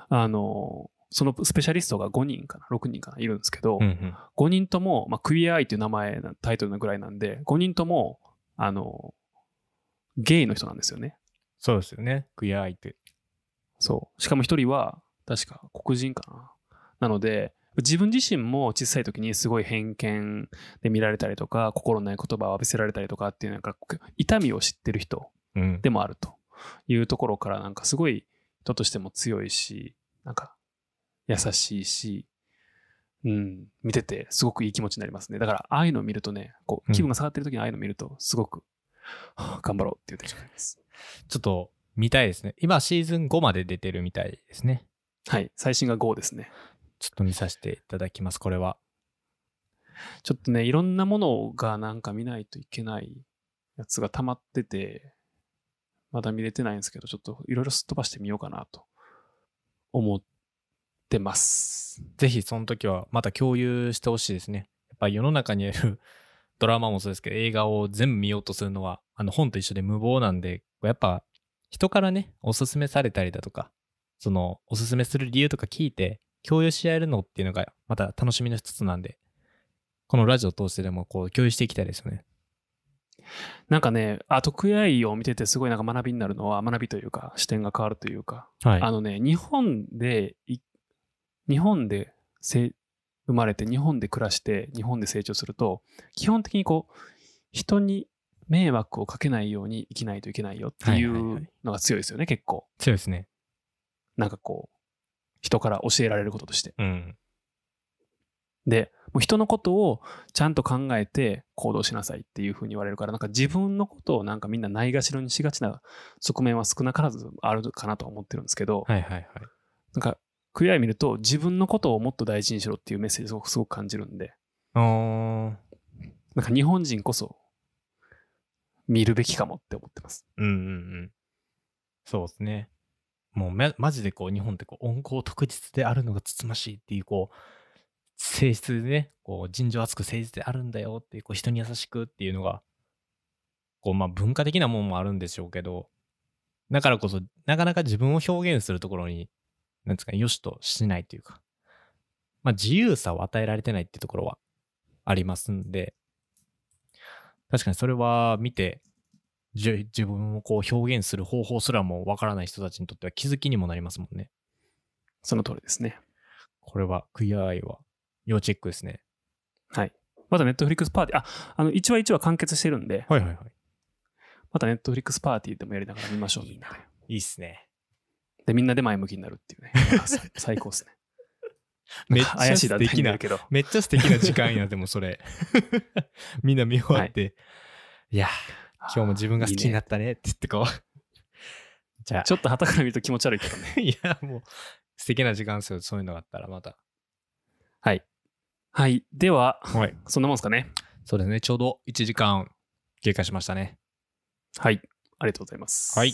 あの、そのスペシャリストが5人かな、6人かな、いるんですけど、うんうん。5人とも、まあ、クイアアイという名前、タイトルのぐらいなんで、5人とも、あの、ゲイの人なんですよね。そうですよね。クイアアイって。そう。しかも一人は、確か黒人かな。なので、自分自身も小さい時にすごい偏見で見られたりとか、心ない言葉を浴びせられたりとかっていう、なんか痛みを知ってる人うん。でもあるというところから、なんかすごい人としても強いし、なんか優しいし、うん、見ててすごくいい気持ちになりますね。だから、ああいうのを見るとね、こううん気分が下がってる時にああいうのを見ると、すごく、はあ頑張ろうっていうテンションになります。ちょっと見たいですね。今シーズン5まで出てるみたいですね。はい。最新が5ですね。ちょっと見させていただきます、これは。ちょっとね、いろんなものがなんか見ないといけないやつが溜まってて、まだ見れてないんですけど、ちょっといろいろすっ飛ばしてみようかなと思ってます。ぜひその時はまた共有してほしいですね。やっぱり世の中にある ドラマもそうですけど、映画を全部見ようとするのは、あの本と一緒で無謀なんで、やっぱ人からね、おすすめされたりだとか、そのおすすめする理由とか聞いて、共有し合えるのっていうのがまた楽しみの一つなんで、このラジオを通してでもこう共有していきたいですよね。なんかね、あ、得意愛を見ててすごいなんか学びになるのは、学びというか視点が変わるというか、はい。あのね、日本でい、日本でせ生まれて、日本で暮らして、日本で成長すると、基本的にこう、人に迷惑をかけないように生きないといけないよっていはいはいはいうのが強いですよね、結構。強いですね。なんかこう、人から教えられることとして。うん。で、もう人のことをちゃんと考えて行動しなさいっていうふうに言われるから、なんか自分のことをなんかみんなないがしろにしがちな側面は少なからずあるかなとは思ってるんですけど、はいはいはい。なんか、クイアイ見ると自分のことをもっと大事にしろっていうメッセージをすごく感じるんで、なんか日本人こそ見るべきかもって思ってます。うんうんうん。そうですね。もうめマジでこう日本ってこう温厚特実であるのがつつましいっていうこう性質でね、こう人情厚く誠実であるんだよっていうこう人に優しくっていうのが、こうまあ文化的なもんもあるんでしょうけど、だからこそなかなか自分を表現するところに、なんですかね、良しとしないというか、まあ自由さを与えられてないっていうところはありますんで、確かにそれは見て、自分をこう表現する方法すらもわからない人たちにとっては気づきにもなりますもんね。その通りですね。これはクイアアイは要チェックですね。はい。またネットフリックスパーティー、あ、あの、1話1話完結してるんで、はいはいはい。またネットフリックスパーティーでもやりながら見ましょう、みんなで。いいっすね。で、みんんなで前向きになるっていうね。最最高ですね。めっちゃ素敵な。めっちゃ素敵な時間や、でもそれ。みんな見終わって、い、や、今日も自分が好きになったねって言ってこう。じゃあ、ちょっと旗から見ると気持ち悪いけどね。いや、もう素敵な時間ですよ。そういうのがあったらまた。はい。はい。では、はい。そんなもんですかね。そうですね。ちょうど1時間経過しましたね。はい。ありがとうございます。はい。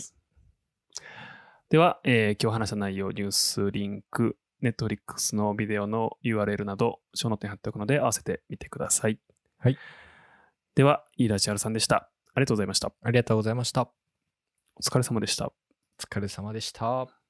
では、えー今日話した内容、ニュース、リンク、 Netflix のビデオの URL など、ショーノートに貼っておくので、合わせてみてください。はい。では、飯田千春さんでした。ありがとうございました。ありがとうございました。お疲れ様でした。お疲れ様でした。